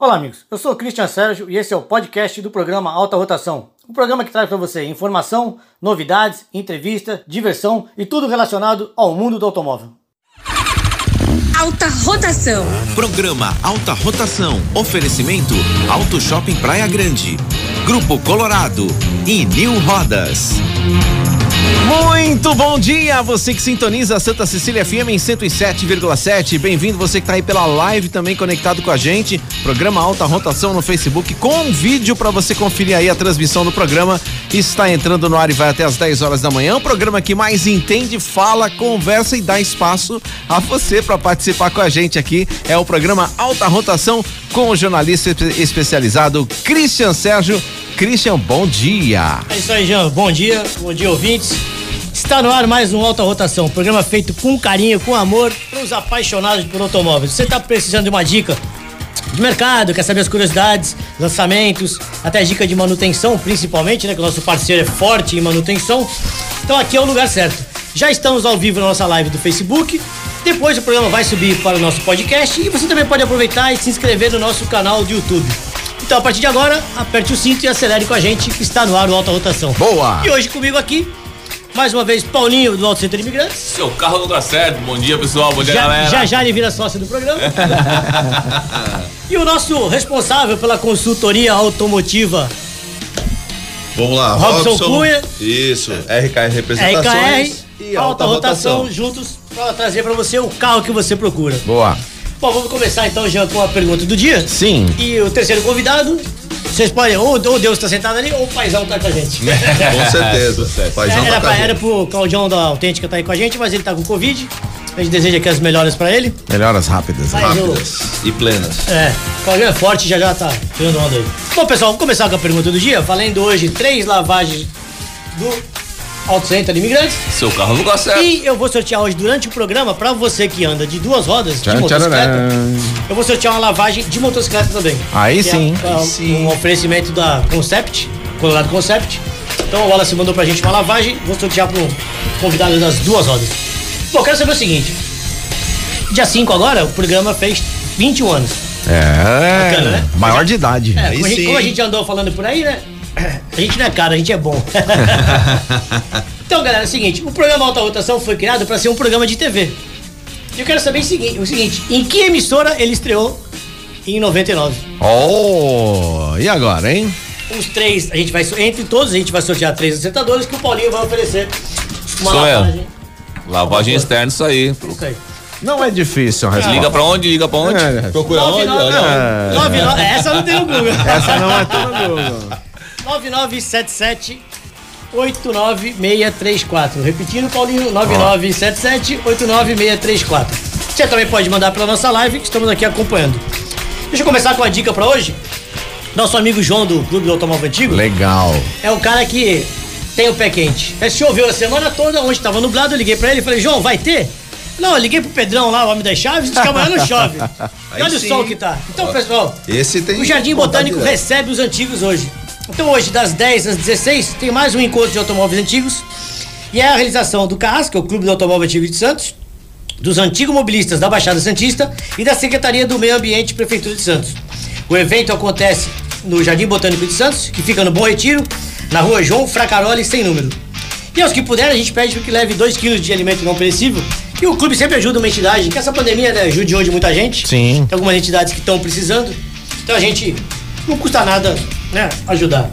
Olá, amigos. Eu sou o Christian Sérgio e esse é o podcast do programa Alta Rotação. Um programa que traz para você informação, novidades, entrevista, diversão e tudo relacionado ao mundo do automóvel. Alta Rotação. Programa Alta Rotação. Oferecimento Auto Shopping Praia Grande. Grupo Colorado e New Rodas. Muito bom dia, você que sintoniza a Santa Cecília FM em 107,7. Bem-vindo você que está aí pela live também conectado com a gente. Programa Alta Rotação no Facebook com vídeo para você conferir aí a transmissão do programa. Está entrando no ar e vai até as 10 horas da manhã. O programa que mais entende, fala, conversa e dá espaço a você para participar com a gente aqui. É o programa Alta Rotação com o jornalista especializado Christian Sérgio. Christian, bom dia. É isso aí, Jean. Bom dia, bom dia, ouvintes. Está no ar mais um Alta Rotação, programa feito com carinho, com amor, para os apaixonados por automóveis. Você está precisando de uma dica de mercado, quer saber as curiosidades, lançamentos, até dica de manutenção, principalmente, né? Que o nosso parceiro é forte em manutenção. Então aqui é o lugar certo. Já estamos ao vivo na nossa live do Facebook. Depois o programa vai subir para o nosso podcast e você também pode aproveitar e se inscrever no nosso canal do YouTube. Então, a partir de agora, aperte o cinto e acelere com a gente que está no ar o Alta Rotação. Boa! E hoje comigo aqui, mais uma vez, Paulinho do Alto Centro de Imigrantes. Seu carro não dá certo. Bom dia, pessoal. Bom dia, já, galera. Já já ele vira sócio do programa. e o nosso responsável pela consultoria automotiva, Vamos lá, Robson Cunha. Isso, RKR Representações. RKR, e Alta, Alta rotação, Rotação. juntos para trazer para você o carro que você procura. Boa. Bom, vamos começar então já com a pergunta do dia. Sim. E o terceiro convidado, vocês podem, ou, ou Deus está sentado ali, ou o Paizão tá com a gente. Com certeza. Paizão era, tá pra, com a era pro Claudião da Autêntica tá aí com a gente, mas ele tá com Covid. A gente deseja aqui as melhoras pra ele. Melhoras rápidas. Mas eu- Rápidas e plenas. É, o Claudião é forte já já tá tirando onda aí. Bom, pessoal, vamos começar com a pergunta do dia. Valendo hoje três lavagens do Auto Center de Imigrantes. Seu carro não dá certo. E eu vou sortear hoje durante o programa, pra você que anda de duas rodas, de motocicleta, eu vou sortear uma lavagem de motocicleta também. Aí é, sim. é, um oferecimento da Concept, Colorado Concept. Então o Wallace mandou pra gente uma lavagem, vou sortear pro convidado das duas rodas. Bom, quero saber o seguinte. Dia 5 agora, o programa fez 21 anos. É. Bacana, né? Maior de idade. É, Aí como, a gente, sim. como a gente andou falando por aí, né? A gente não é caro, a gente é bom. então, galera, é o seguinte: o programa Alta Rotação foi criado para ser um programa de TV. E eu quero saber o seguinte, o seguinte: em que emissora ele estreou em 99? Oh, e agora, hein? Os três, a gente vai, entre todos, a gente vai sortear três acertadores que o Paulinho vai oferecer uma Sou eu. lavagem. Lavagem externa, isso aí. Isso aí. Não é difícil a resposta. Liga pra onde? Liga pra onde? É, Procura onde? 99, Olha. não, 99, essa não tem no Google. essa não é toda Google. 9977 89634. Repetindo, Paulinho, 9977 89634. Você também pode mandar pela nossa live, que estamos aqui acompanhando. Deixa eu começar com a dica pra hoje. Nosso amigo João do Clube do Automóvel Antigo Legal. é um cara que tem o pé quente. Ele choveu a semana toda, onde estava nublado, eu liguei pra ele e falei, João, vai ter? Não, eu liguei pro Pedrão lá, o homem das chaves, e disse que amanhã não chove. E Aí olha o sim. sol que tá. Então, pessoal, Esse tem. o Jardim Botânico recebe os antigos hoje. Então hoje, das 10 às 16, tem mais um encontro de automóveis antigos. E é a realização do CAS, que é o Clube do Automóvel Antigo de Santos, dos antigos mobilistas da Baixada Santista e da Secretaria do Meio Ambiente Prefeitura de Santos. O evento acontece no Jardim Botânico de Santos, que fica no Bom Retiro, na rua João Fracaroli, sem número. E aos que puderem, a gente pede que leve 2 quilos de alimento não perecível. E o clube sempre ajuda uma entidade, que essa pandemia né, judiou de muita gente. Sim. Tem algumas entidades que estão precisando. Então a gente não custa nada, né, ajudar.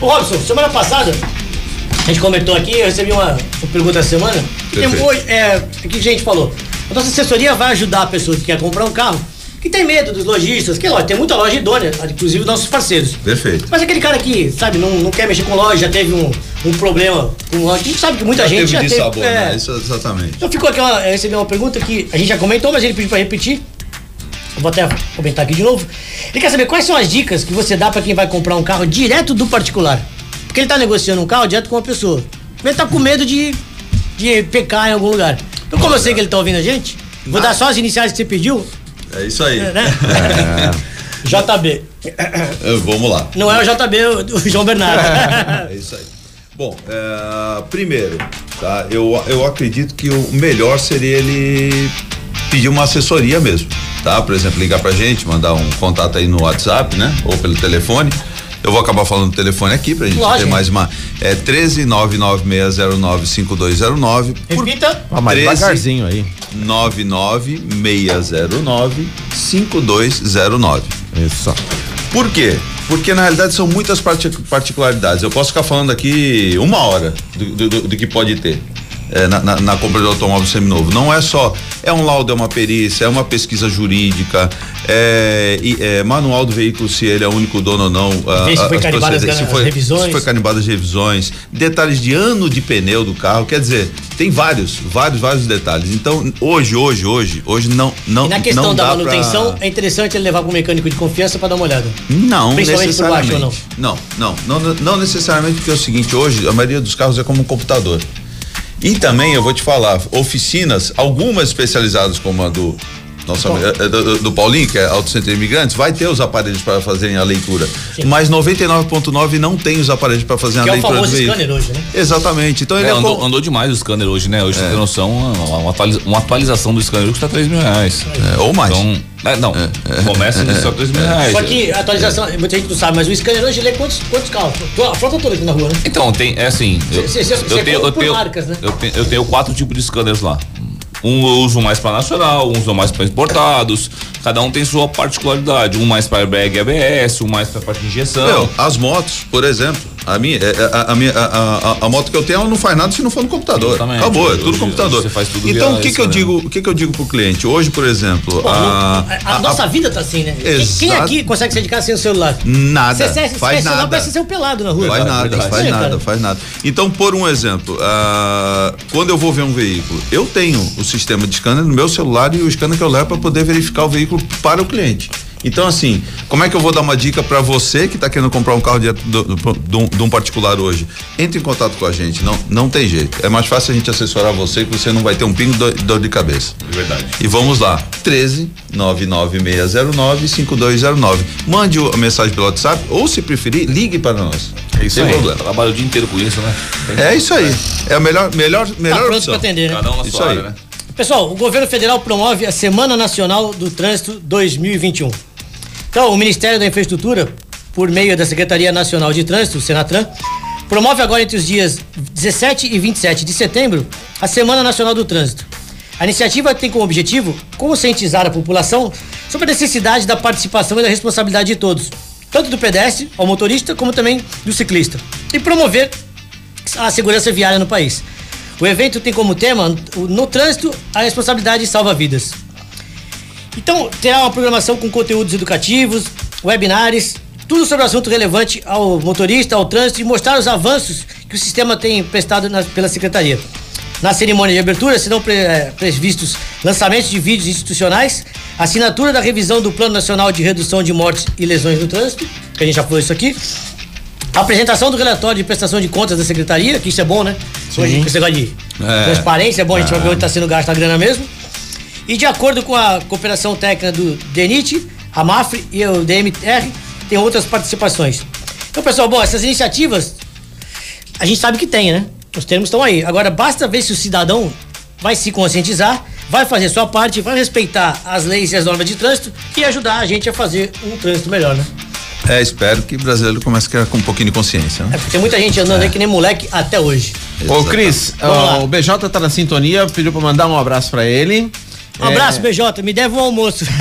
Ô Robson, semana passada a gente comentou aqui, eu recebi uma, uma pergunta essa semana. E tem hoje, é, o que a gente falou? A nossa assessoria vai ajudar a pessoa que quer comprar um carro, que tem medo dos lojistas, que lógico, tem muita loja idônea, inclusive nossos parceiros. Perfeito. Mas aquele cara que, sabe, não, não quer mexer com loja, já teve um, um problema com loja. A gente sabe que muita Já gente teve já teve. sabor, é. né? Isso exatamente. Então ficou aqui, uma, eu recebi uma pergunta que a gente já comentou, mas ele pediu pra repetir. Vou até comentar aqui de novo. Ele quer saber quais são as dicas que você dá pra quem vai comprar um carro direto do particular. Porque ele tá negociando um carro direto com uma pessoa. Ele tá com medo de, de pecar em algum lugar. Então, como eu sei que ele tá ouvindo a gente, vou dar só as iniciais que você pediu, É isso aí. né? JB. Eh, Vamos lá. Não é o JB, o o João Bernardo. É isso aí. Bom, é, primeiro, tá? Eu, eu acredito que o melhor seria ele pedir uma assessoria mesmo, tá? Por exemplo, ligar pra gente, mandar um contato aí no WhatsApp, né? Ou pelo telefone. Eu vou acabar falando o telefone aqui pra gente Lógico. ter mais uma. É 13 99609 5209. Por Repita. Ah, mais 13. devagarzinho aí. 99609 5209. Isso. Por quê? Porque na realidade são muitas parti- particularidades. Eu posso ficar falando aqui uma hora do, do- do- do que pode ter. É, na, na- na compra do automóvel seminovo. Não é só, é um laudo, é uma perícia, é uma pesquisa jurídica, é, e- é manual do veículo, se ele é o único dono ou não. a- se a- foi carimbado as- procedências, as revisões. Se foi carimbado as revisões, detalhes de ano de pneu do carro, quer dizer, tem vários, vários, vários detalhes. Então, hoje, hoje, hoje, hoje não, não E na questão não da manutenção, pra- é interessante ele levar para um mecânico de confiança para dar uma olhada. não Principalmente por baixo, necessariamente. Não, não, não, não, não necessariamente porque é o seguinte, hoje a maioria dos carros é como um computador. E também eu vou te falar, oficinas, algumas especializadas como a do nosso, ami- eh, do, do Paulinho, que é Auto Center Imigrantes, vai ter os aparelhos para fazerem a leitura. Sim. Mas 99.9 não tem os aparelhos para fazer Que a é o leitura do famoso veículo. scanner hoje, né? Exatamente. Então ele É, é, andou, com- andou demais o scanner hoje, né? Hoje, você tem noção, uma, uma atualiza- uma atualização do scanner custa 3 mil reais. É, ou mais. Então, é, não, começa a só 3 mil reais. Só que a atualização, muita gente não sabe, mas o scanner hoje lê quantos, quantos carros? A frota toda aqui na rua, né? Então, tem, é assim. Eu, Cê- cê- cê eu tenho, compra eu por tenho, marcas, né? eu tenho, eu tenho quatro tipos de scanners lá. Um uso mais para nacional, um uso mais para importados. Cada um tem sua particularidade. Um mais para airbag ABS, um mais para parte de injeção. As motos, por exemplo, a minha, é, é, a, a minha, a, a- a moto que eu tenho, ela não faz nada se não for no computador. Exatamente. Acabou, é tudo Hoje- computador. você faz tudo então, o que que eu né? digo, o que que eu digo pro cliente? Hoje, por exemplo, Pô, a, a, a nossa vida tá assim, né? Quem- Quem Exato. aqui consegue sair de casa sem o celular? nada, Você se faz celular, nada. parece ser um pelado na rua. Faz nada, verdade. faz É, nada, cara. faz nada. Então, por um exemplo, ah, quando eu vou ver um veículo, eu tenho o sistema de scanner no meu celular e o scanner que eu levo para poder verificar o veículo para o cliente. Então, assim, como é que eu vou dar uma dica para você que está querendo comprar um carro de, do- do- de um- de um particular hoje? Entre em contato com a gente, não, não tem jeito. É mais fácil a gente assessorar você que você não vai ter um pingo de dor de cabeça. É verdade. E vamos lá, 13 99609 5209. Mande a mensagem pelo WhatsApp ou, se preferir, ligue para nós. É isso Sem aí. problema. Trabalho o dia inteiro com isso, né? Tem- É isso aí. É a melhor, melhor, Tá melhor pronto opção. pra atender, né? Cada um na Isso sua aí. área, né? Pessoal, o governo federal promove a Semana Nacional do Trânsito 2021. Então, o Ministério da Infraestrutura, por meio da Secretaria Nacional de Trânsito, Senatran, promove agora entre os dias 17 e 27 de setembro a Semana Nacional do Trânsito. A iniciativa tem como objetivo conscientizar a população sobre a necessidade da participação e da responsabilidade de todos, tanto do pedestre ao motorista, como também do ciclista, e promover a segurança viária no país. O evento tem como tema, no trânsito, a responsabilidade salva vidas. Então, terá uma programação com conteúdos educativos, webinars, tudo sobre o assunto relevante ao motorista, ao trânsito e mostrar os avanços que o sistema tem prestado na- pela Secretaria. Na cerimônia de abertura serão pre- eh, previstos lançamentos de vídeos institucionais, assinatura da revisão do Plano Nacional de Redução de Mortes e Lesões no Trânsito, que a gente já falou isso aqui, a apresentação do relatório de prestação de contas da secretaria, que isso é bom, né? Hoje, com esse negócio de É. transparência, é bom, a gente vai ver onde está sendo gasta a grana mesmo. E de acordo com a cooperação técnica do DENIT, a MAFRE e o DMR, tem outras participações. Então, pessoal, bom, essas iniciativas, a gente sabe que tem, né? Os termos estão aí. Agora, basta ver se o cidadão vai se conscientizar, vai fazer sua parte, vai respeitar as leis e as normas de trânsito e ajudar a gente a fazer um trânsito melhor, né? É, espero que o brasileiro comece com um pouquinho de consciência. É Né? porque tem muita gente andando aí que nem moleque até hoje. Ô, Cris, o BJ tá na sintonia, pediu pra mandar um abraço pra ele. Um abraço, BJ, me deve um almoço.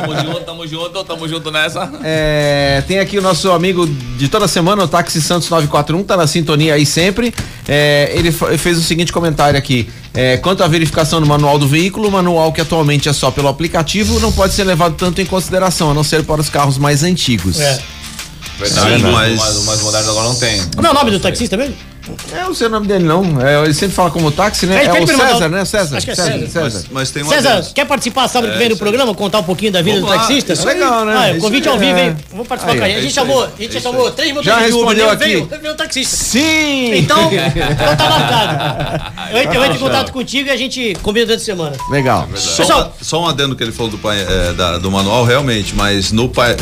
tamo junto, tamo junto, tamo junto nessa. É, tem aqui o nosso amigo de toda semana, o Táxi Santos 941, tá na sintonia aí sempre. É, ele fez o seguinte comentário aqui: é, quanto à verificação do manual do veículo, o manual que atualmente é só pelo aplicativo não pode ser levado tanto em consideração, a não ser para os carros mais antigos. É. Verdade, Sim, mas... mas- o mais, o mais moderno agora não tem. Como é o nome do taxista mesmo? É, eu não sei o nome dele não. É, ele sempre fala como táxi, né? Pede- É pede o mandar César, né? César. Acho que é César. César. César. Mas, mas tem uma César, quer participar sábado que vem do programa, contar um pouquinho da vida Vamos do taxista? isso aí. Legal, né? Ah, o convite ao vivo, é. hein? Vamos participar Aí, com a gente. é A gente isso aí, chamou, a é gente já chamou três Já motoristas de Uber, respondeu não aqui. veio, veio o taxista. Sim! Então, então tá marcado. Eu entro, eu entro em contato contigo e a gente combina durante a semana. Legal. Só, Pessoal- um, só um adendo que ele falou do, é, da- do manual, realmente, mas no é,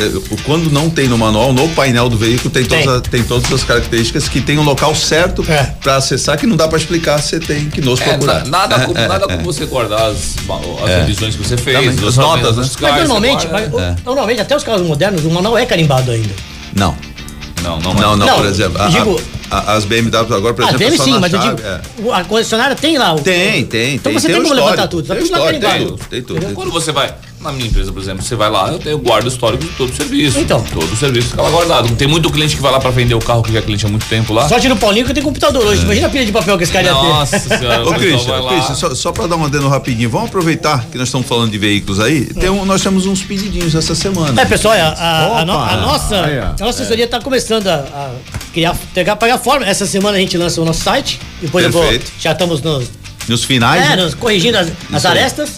quando não tem no manual, no painel do veículo tem todas, Tem. a- tem todas as características que tem um local certo certo É. pra acessar que não dá pra explicar, você tem que nos É, procurar. na- nada, como, nada como você guardar as, as É. revisões que você fez, Também, as notas, né? Mas carros, normalmente, mas, normalmente, até os carros modernos, o manual é carimbado ainda. Não. Não, não, Não, não, Não, por exemplo, a- digo- a- as BMW agora, por Ah, exemplo, só sim, mas eu chave, digo, é. o- a concessionária tem lá o. Tem, tem, Então tem. você tem como levantar tudo, tá tem tudo tem tudo, Quando você vai, na minha empresa, por exemplo, você vai lá, eu tenho guarda histórico de todo o serviço. Então. Todo o serviço fica lá guardado. Tem muito cliente que vai lá pra vender o carro que já é cliente há muito tempo lá. Sorte no Paulinho que eu tenho computador hoje. Imagina a pilha de papel que esse cara ia ter. Nossa senhora, Ô, o Christian, só, só para dar uma adendo rapidinho, vamos aproveitar que nós estamos falando de veículos aí. Tem um- nós temos uns pedidinhos essa semana. É, pessoal, a, a- a no- a nossa, a nossa assessoria está começando a, a criar, pegar, pagar forma. Essa semana a gente lança o nosso site. Depois eu vou, Perfeito. já estamos nos, Nos finais. é, né? nos corrigindo as, as aí. arestas.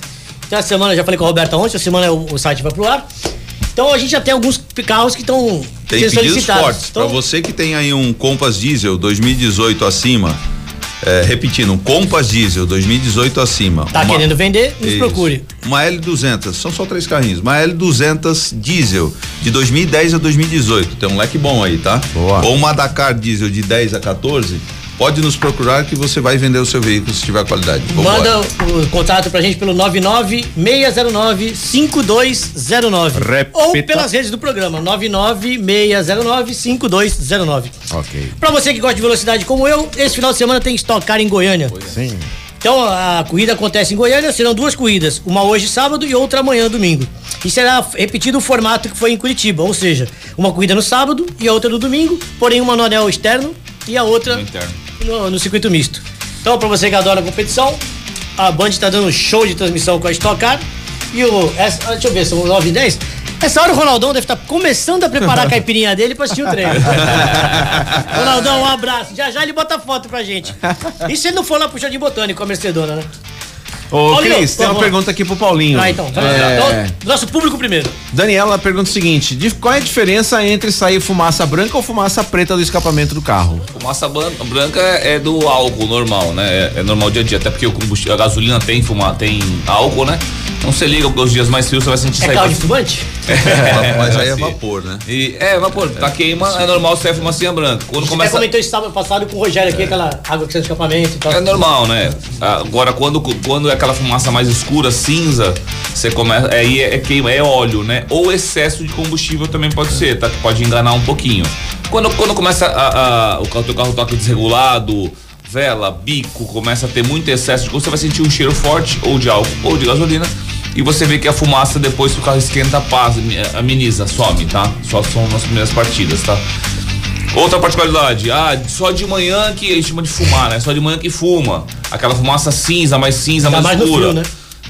Então, essa semana, eu já falei com a Roberta ontem, essa semana o, o site vai pro ar. Então, a gente já tem alguns carros que estão Tem pedidos solicitados. fortes. Então, Para você que tem aí um Compass Diesel 2018 acima, é, repetindo, um Compass Diesel 2018 acima. tá uma- querendo vender, nos Isso. procure. Uma L200, são só três carrinhos. Uma L200 diesel de 2010 a 2018. Tem um leque bom aí, tá? Boa. Ou uma Dakar diesel de 10 a 14. Pode nos procurar que você vai vender o seu veículo se tiver qualidade. Vambora. Manda o contato pra gente pelo 99609-5209. Repita. Ou pelas redes do programa, 99609-5209. Ok. Pra você que gosta de velocidade como eu, esse final de semana tem Stock Car em Goiânia. Sim. Então a corrida acontece em Goiânia, serão duas corridas, uma hoje sábado e outra amanhã domingo. E será repetido o formato que foi em Curitiba, ou seja, uma corrida no sábado e a outra no domingo, porém uma no anel externo e a outra No interno. no, no circuito misto. Então, pra você que adora a competição, a Band tá dando um show de transmissão com a Stock Car. E o. Essa, deixa eu ver, são 9 e 10. Essa hora o Ronaldão deve estar começando a preparar a caipirinha dele pra assistir o treino. Ronaldão, um abraço. Já já ele bota foto pra gente. E se ele não for lá pro Jardim Botânico com a Mercedona, né? Ô, Cris, tem uma favor. pergunta aqui pro Paulinho. Ah, então. É, Então, Nosso público primeiro. Daniela pergunta o seguinte: de- qual é a diferença entre sair fumaça branca ou fumaça preta do escapamento do carro? Fumaça branca é do álcool normal, né? É, é normal dia a dia, até porque o combustível, a gasolina tem fuma, tem álcool, né? Então você liga os dias mais frios, você vai sentir É sair. carro de fumante? Mas aí é Sim. vapor, né? E, é, vapor, tá queima, é normal sair fumacinha branca. Quando Você começa. comentou isso sábado passado com o Rogério aqui, aquela água que sai do escapamento e tal. É normal, né? Agora, quando, quando é aquela fumaça mais escura, cinza, você começa. Aí é, é queima, é óleo, né? Ou excesso de combustível também pode ser, tá? Que pode enganar um pouquinho. Quando, quando começa a, a- o teu carro toca desregulado, vela, bico, começa a ter muito excesso de você vai sentir um cheiro forte, ou de álcool, ou de gasolina. E você vê que a fumaça, depois que o carro esquenta, passa, ameniza, some, tá? Só são nas primeiras partidas, tá? Outra particularidade, ah, só de manhã que a gente chama de fumar, né? Só de manhã que fuma. Aquela fumaça cinza, mais cinza, Ainda mais mais no escura. frio, né?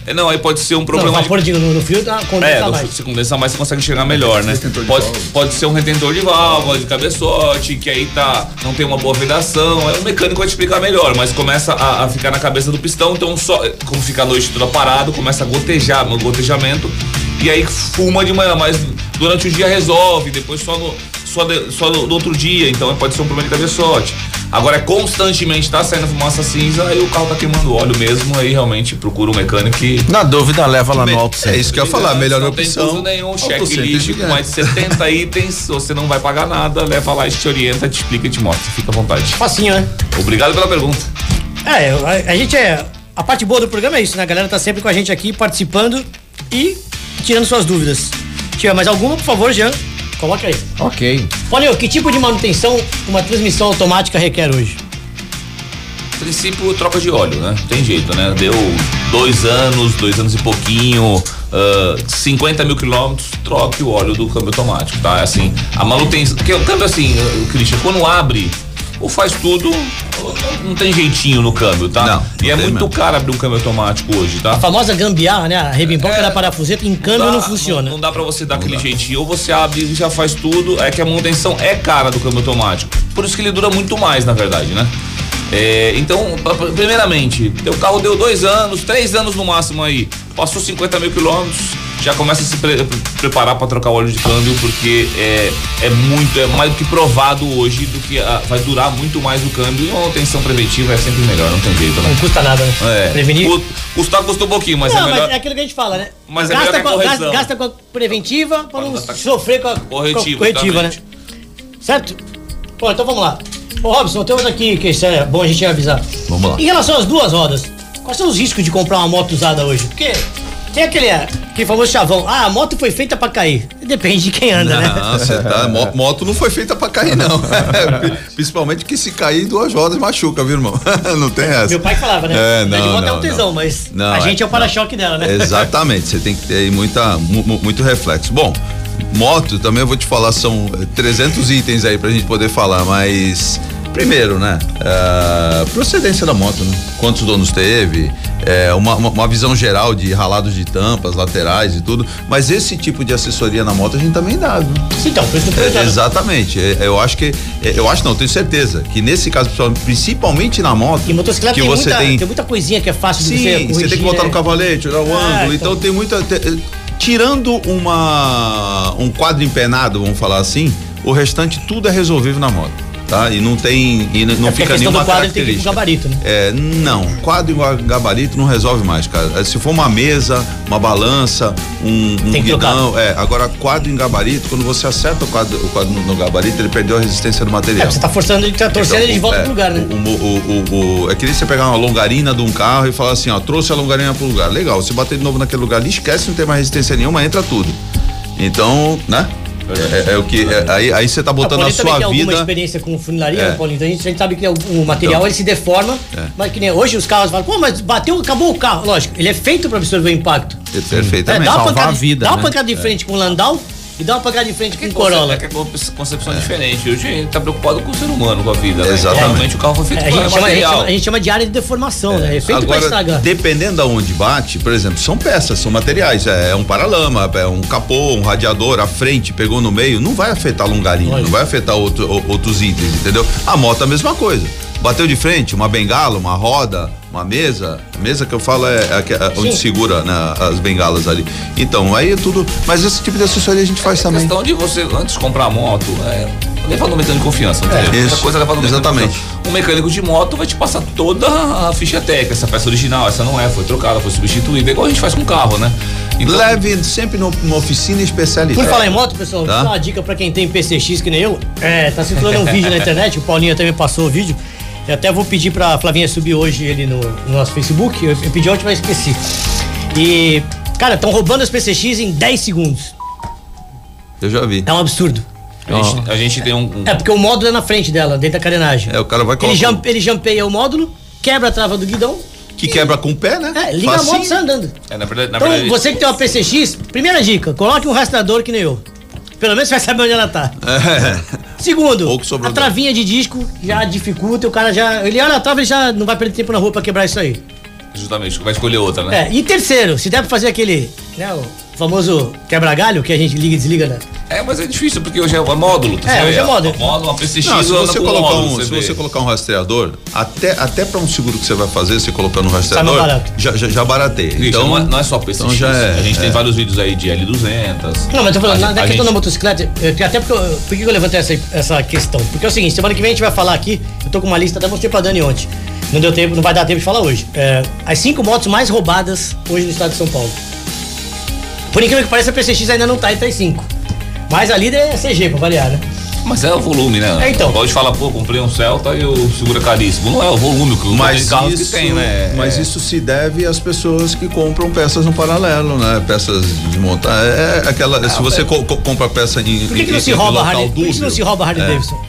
É, não, aí pode ser um Não, problema de vapor, digo, no, no frio tá é, condensa no- mais. se condensar mais, você consegue enxergar melhor, né? De Pode, pode ser um retentor de válvula, de cabeçote, que aí tá, não tem uma boa vedação. Aí o mecânico vai te explicar melhor, mas começa a, a ficar na cabeça do pistão, então só, como fica a noite toda parado, começa a gotejar, no gotejamento, e aí fuma de manhã, mas durante o dia resolve, depois só no, só de- só no, no outro dia, então pode ser um problema de cabeçote. Agora é constantemente tá saindo fumaça cinza, aí o carro tá queimando óleo mesmo, aí realmente procura um mecânico que Na dúvida, leva lá no alto É isso que eu ia falar, melhor não tem opção. custo nenhum, Auto Center checklist com mais de 70 itens, você não vai pagar nada, leva lá, te orienta, te explica e te mostra, fica à vontade. Facinho, né? Obrigado pela pergunta. É, a, a gente é. A parte boa do programa é isso, né? A galera tá sempre com a gente aqui participando e tirando suas dúvidas. Se tiver mais alguma, por favor, Jean, coloca aí. Ok. Paulinho, que tipo de manutenção uma transmissão automática requer hoje? princípio, troca de óleo, né? Tem jeito, né? Deu dois anos, dois anos e pouquinho, ah, 50 mil quilômetros, troque o óleo do câmbio automático, tá? Assim, a manutenção. Porque o câmbio, assim, o Christian, quando abre, ou faz tudo, não tem jeitinho no câmbio, tá? Não, e é não tem muito mesmo. caro abrir um câmbio automático hoje, tá? A famosa gambiarra, né? A rebimbão que É. dá parafuseta em câmbio dá- não funciona. Não, não dá pra você dar aquele jeitinho. Ou você abre e já faz tudo. É que a manutenção é cara do câmbio automático. Por isso que ele dura muito mais, na verdade, né? É, então, primeiramente, teu carro deu dois anos, três anos no máximo aí, passou 50 mil quilômetros, já começa a se pre- preparar para trocar o óleo de câmbio, porque é, é muito, é mais do que provado hoje, do que ah, vai durar muito mais o câmbio e uma manutenção preventiva é sempre melhor, não tem jeito, Não né? custa nada, né? É, Prevenir. cu- Custar custa um pouquinho, mas não, é melhor. mas é aquilo que a gente fala, né? Mas é gasta, a com a, gasta, gasta com a preventiva Pra não não sofrer com a Corretiva, com a corretiva né? Certo? Bom, então vamos lá. Ô Robson, tem outra aqui que isso é bom a gente avisar. Vamos lá. Em relação às duas rodas, quais são os riscos de comprar uma moto usada hoje? Porque tem aquele, aquele famoso chavão, ah, a moto foi feita pra cair. Depende de quem anda, né? Não, você tá, mo- moto não foi feita pra cair, não. Principalmente que se cair duas rodas machuca, viu, irmão? Não tem essa. Meu pai falava, né? É, Andar de não, moto é não, um tesão, não. mas Não, a gente é, é- o para-choque dela, né? Exatamente, você tem que ter aí muita, mu- mu- muito reflexo. Bom, moto também eu vou te falar, são eh, 300 itens aí pra gente poder falar, mas primeiro, né? eh, procedência da moto, né? Quantos donos teve, eh, uma, uma, uma visão geral de ralados de tampas, laterais e tudo, mas esse tipo de assessoria na moto a gente também dá, viu? Então, eu tô É, exatamente. É, Eu acho que. é, Eu acho não, tenho certeza que nesse caso, principalmente na moto. E motocicleta que tem, você muita, tem, tem muita coisinha que é fácil de você Sim, corrigir, você tem que botar né? no cavalete, olhar o Ah, ângulo. então. Então tem muita. te- tirando uma um quadro empenado, vamos falar assim, o restante tudo é resolvível na moto. Tá? E não tem. E não É fica nenhuma característica. gabarito, né? É, não, quadro e gabarito não resolve mais, cara. Se for uma mesa, uma balança, um, um Tem guidão, é, agora quadro em gabarito, quando você acerta o quadro, o quadro no, no gabarito, ele perdeu a resistência do É, material. você tá forçando, ele tá torcendo ele de volta é, pro lugar, né? O, o, o, o- é que nem você pegar uma longarina de um carro e falar assim, ó, trouxe a longarina pro lugar. Legal, você bater de novo naquele lugar ali, esquece, não tem mais resistência nenhuma, entra tudo. Então, né? É, é o que. é- aí, aí você tá A botando a, também sua tem alguma vida. experiência com funilaria, É. Paulinho? Então a gente, a gente sabe que o, material Então. ele se deforma, É. mas que nem hoje os carros falam, pô, mas bateu, acabou o carro. Lógico, ele é feito para absorver o impacto. É, Perfeitamente. É, dá uma Salvar pancada, a vida, dá uma né? pancada de frente com o Landau e dá uma pancada de frente com o Corolla. É que é uma concepção diferente. Hoje a gente tá preocupado com o ser humano, com a vida. Né? Exatamente. Realmente o carro foi feito É, a, gente chama, a, gente chama, a gente chama de área de deformação, né? É feito pra Agora, estragar. dependendo da onde bate, por exemplo, são peças, são materiais. É, é um paralama, é um capô, um radiador, a frente pegou no meio, não vai afetar a longarinha, Lógico. não vai afetar outro- o- outros itens, entendeu? A moto é a mesma coisa. Bateu de frente, uma bengala, uma roda, uma mesa. A mesa que eu falo é, que- a- onde Sim. segura né, as bengalas ali. Então, aí é tudo. Mas esse tipo de assessoria a gente faz A também. questão de você, antes de comprar a moto, é, levar no mecânico de confiança, entendeu? isso. Outra coisa é levar no de Exatamente. O mecânico de moto vai te passar toda a ficha técnica, essa peça original, essa não é, foi trocada, foi substituída, igual a gente faz com carro, né? Então, Leve sempre no- numa oficina especializada. Por falar em moto, pessoal, Tá. uma dica pra quem tem PCX que nem eu. É, tá circulando um vídeo na internet, o Paulinho até me passou o vídeo. Eu até vou pedir pra Flavinha subir hoje ele no, no nosso Facebook. Eu, eu pedi ontem, mas esqueci. E, cara, estão roubando as PCX em 10 segundos. Eu já vi. É um absurdo. a, gente, a gente tem um. um- É porque o módulo é na frente dela, dentro da carenagem. É, o cara vai Ele, colocar. jump, ele jampeia o módulo, quebra a trava do guidão, Que quebra com o pé, né? é, liga a Facinho. moto e sai andando. é, na verdade, na Então, verdade, você que tem uma PCX, primeira dica, coloque um rastreador que nem eu. Pelo menos você vai saber onde ela tá. É. Segundo, a travinha de disco já dificulta, o cara já. Ele olha a trava e já não vai perder tempo na rua pra quebrar isso aí. justamente, vai escolher outra, né? É, e terceiro, se der pra fazer aquele, né, o famoso quebra-galho que a gente liga e desliga, né? É, mas é difícil, porque hoje é módulo. tá É, hoje é módulo. Módulo, uma PCX Não, se você colocar módulo, um, se vê. você colocar um rastreador, até até para um seguro que você vai fazer, você colocando um rastreador, mais barato. já, já, já barateia. Então não, é, não é só PCX. então já é, a gente é. tem vários vídeos aí de L200. Não, mas tô falando, A na, na a questão da motocicleta, eu- até porque eu, por que eu levantei essa, essa questão? Porque é o seguinte, semana que vem a gente vai falar aqui, eu tô com uma lista, até mostrei pra Dani ontem. Não deu tempo, não vai dar tempo de falar hoje. É, as cinco motos mais roubadas hoje no estado de São Paulo. Por incrível que pareça, a PCX ainda não tá entre as cinco. Mas a líder é CG, pra variar, né? Mas é o volume, né? É, então. Pode falar, pô, comprei um Celta e o seguro é caríssimo. Não é o volume que o mas de carros isso, que tem, né? mas É. isso se deve às pessoas que compram peças no paralelo, né? Peças de montar. É aquela. se você co- co- compra peça em. Por que, que em- não se em rouba Harley? Por que, que não se rouba a Harley é, Davidson?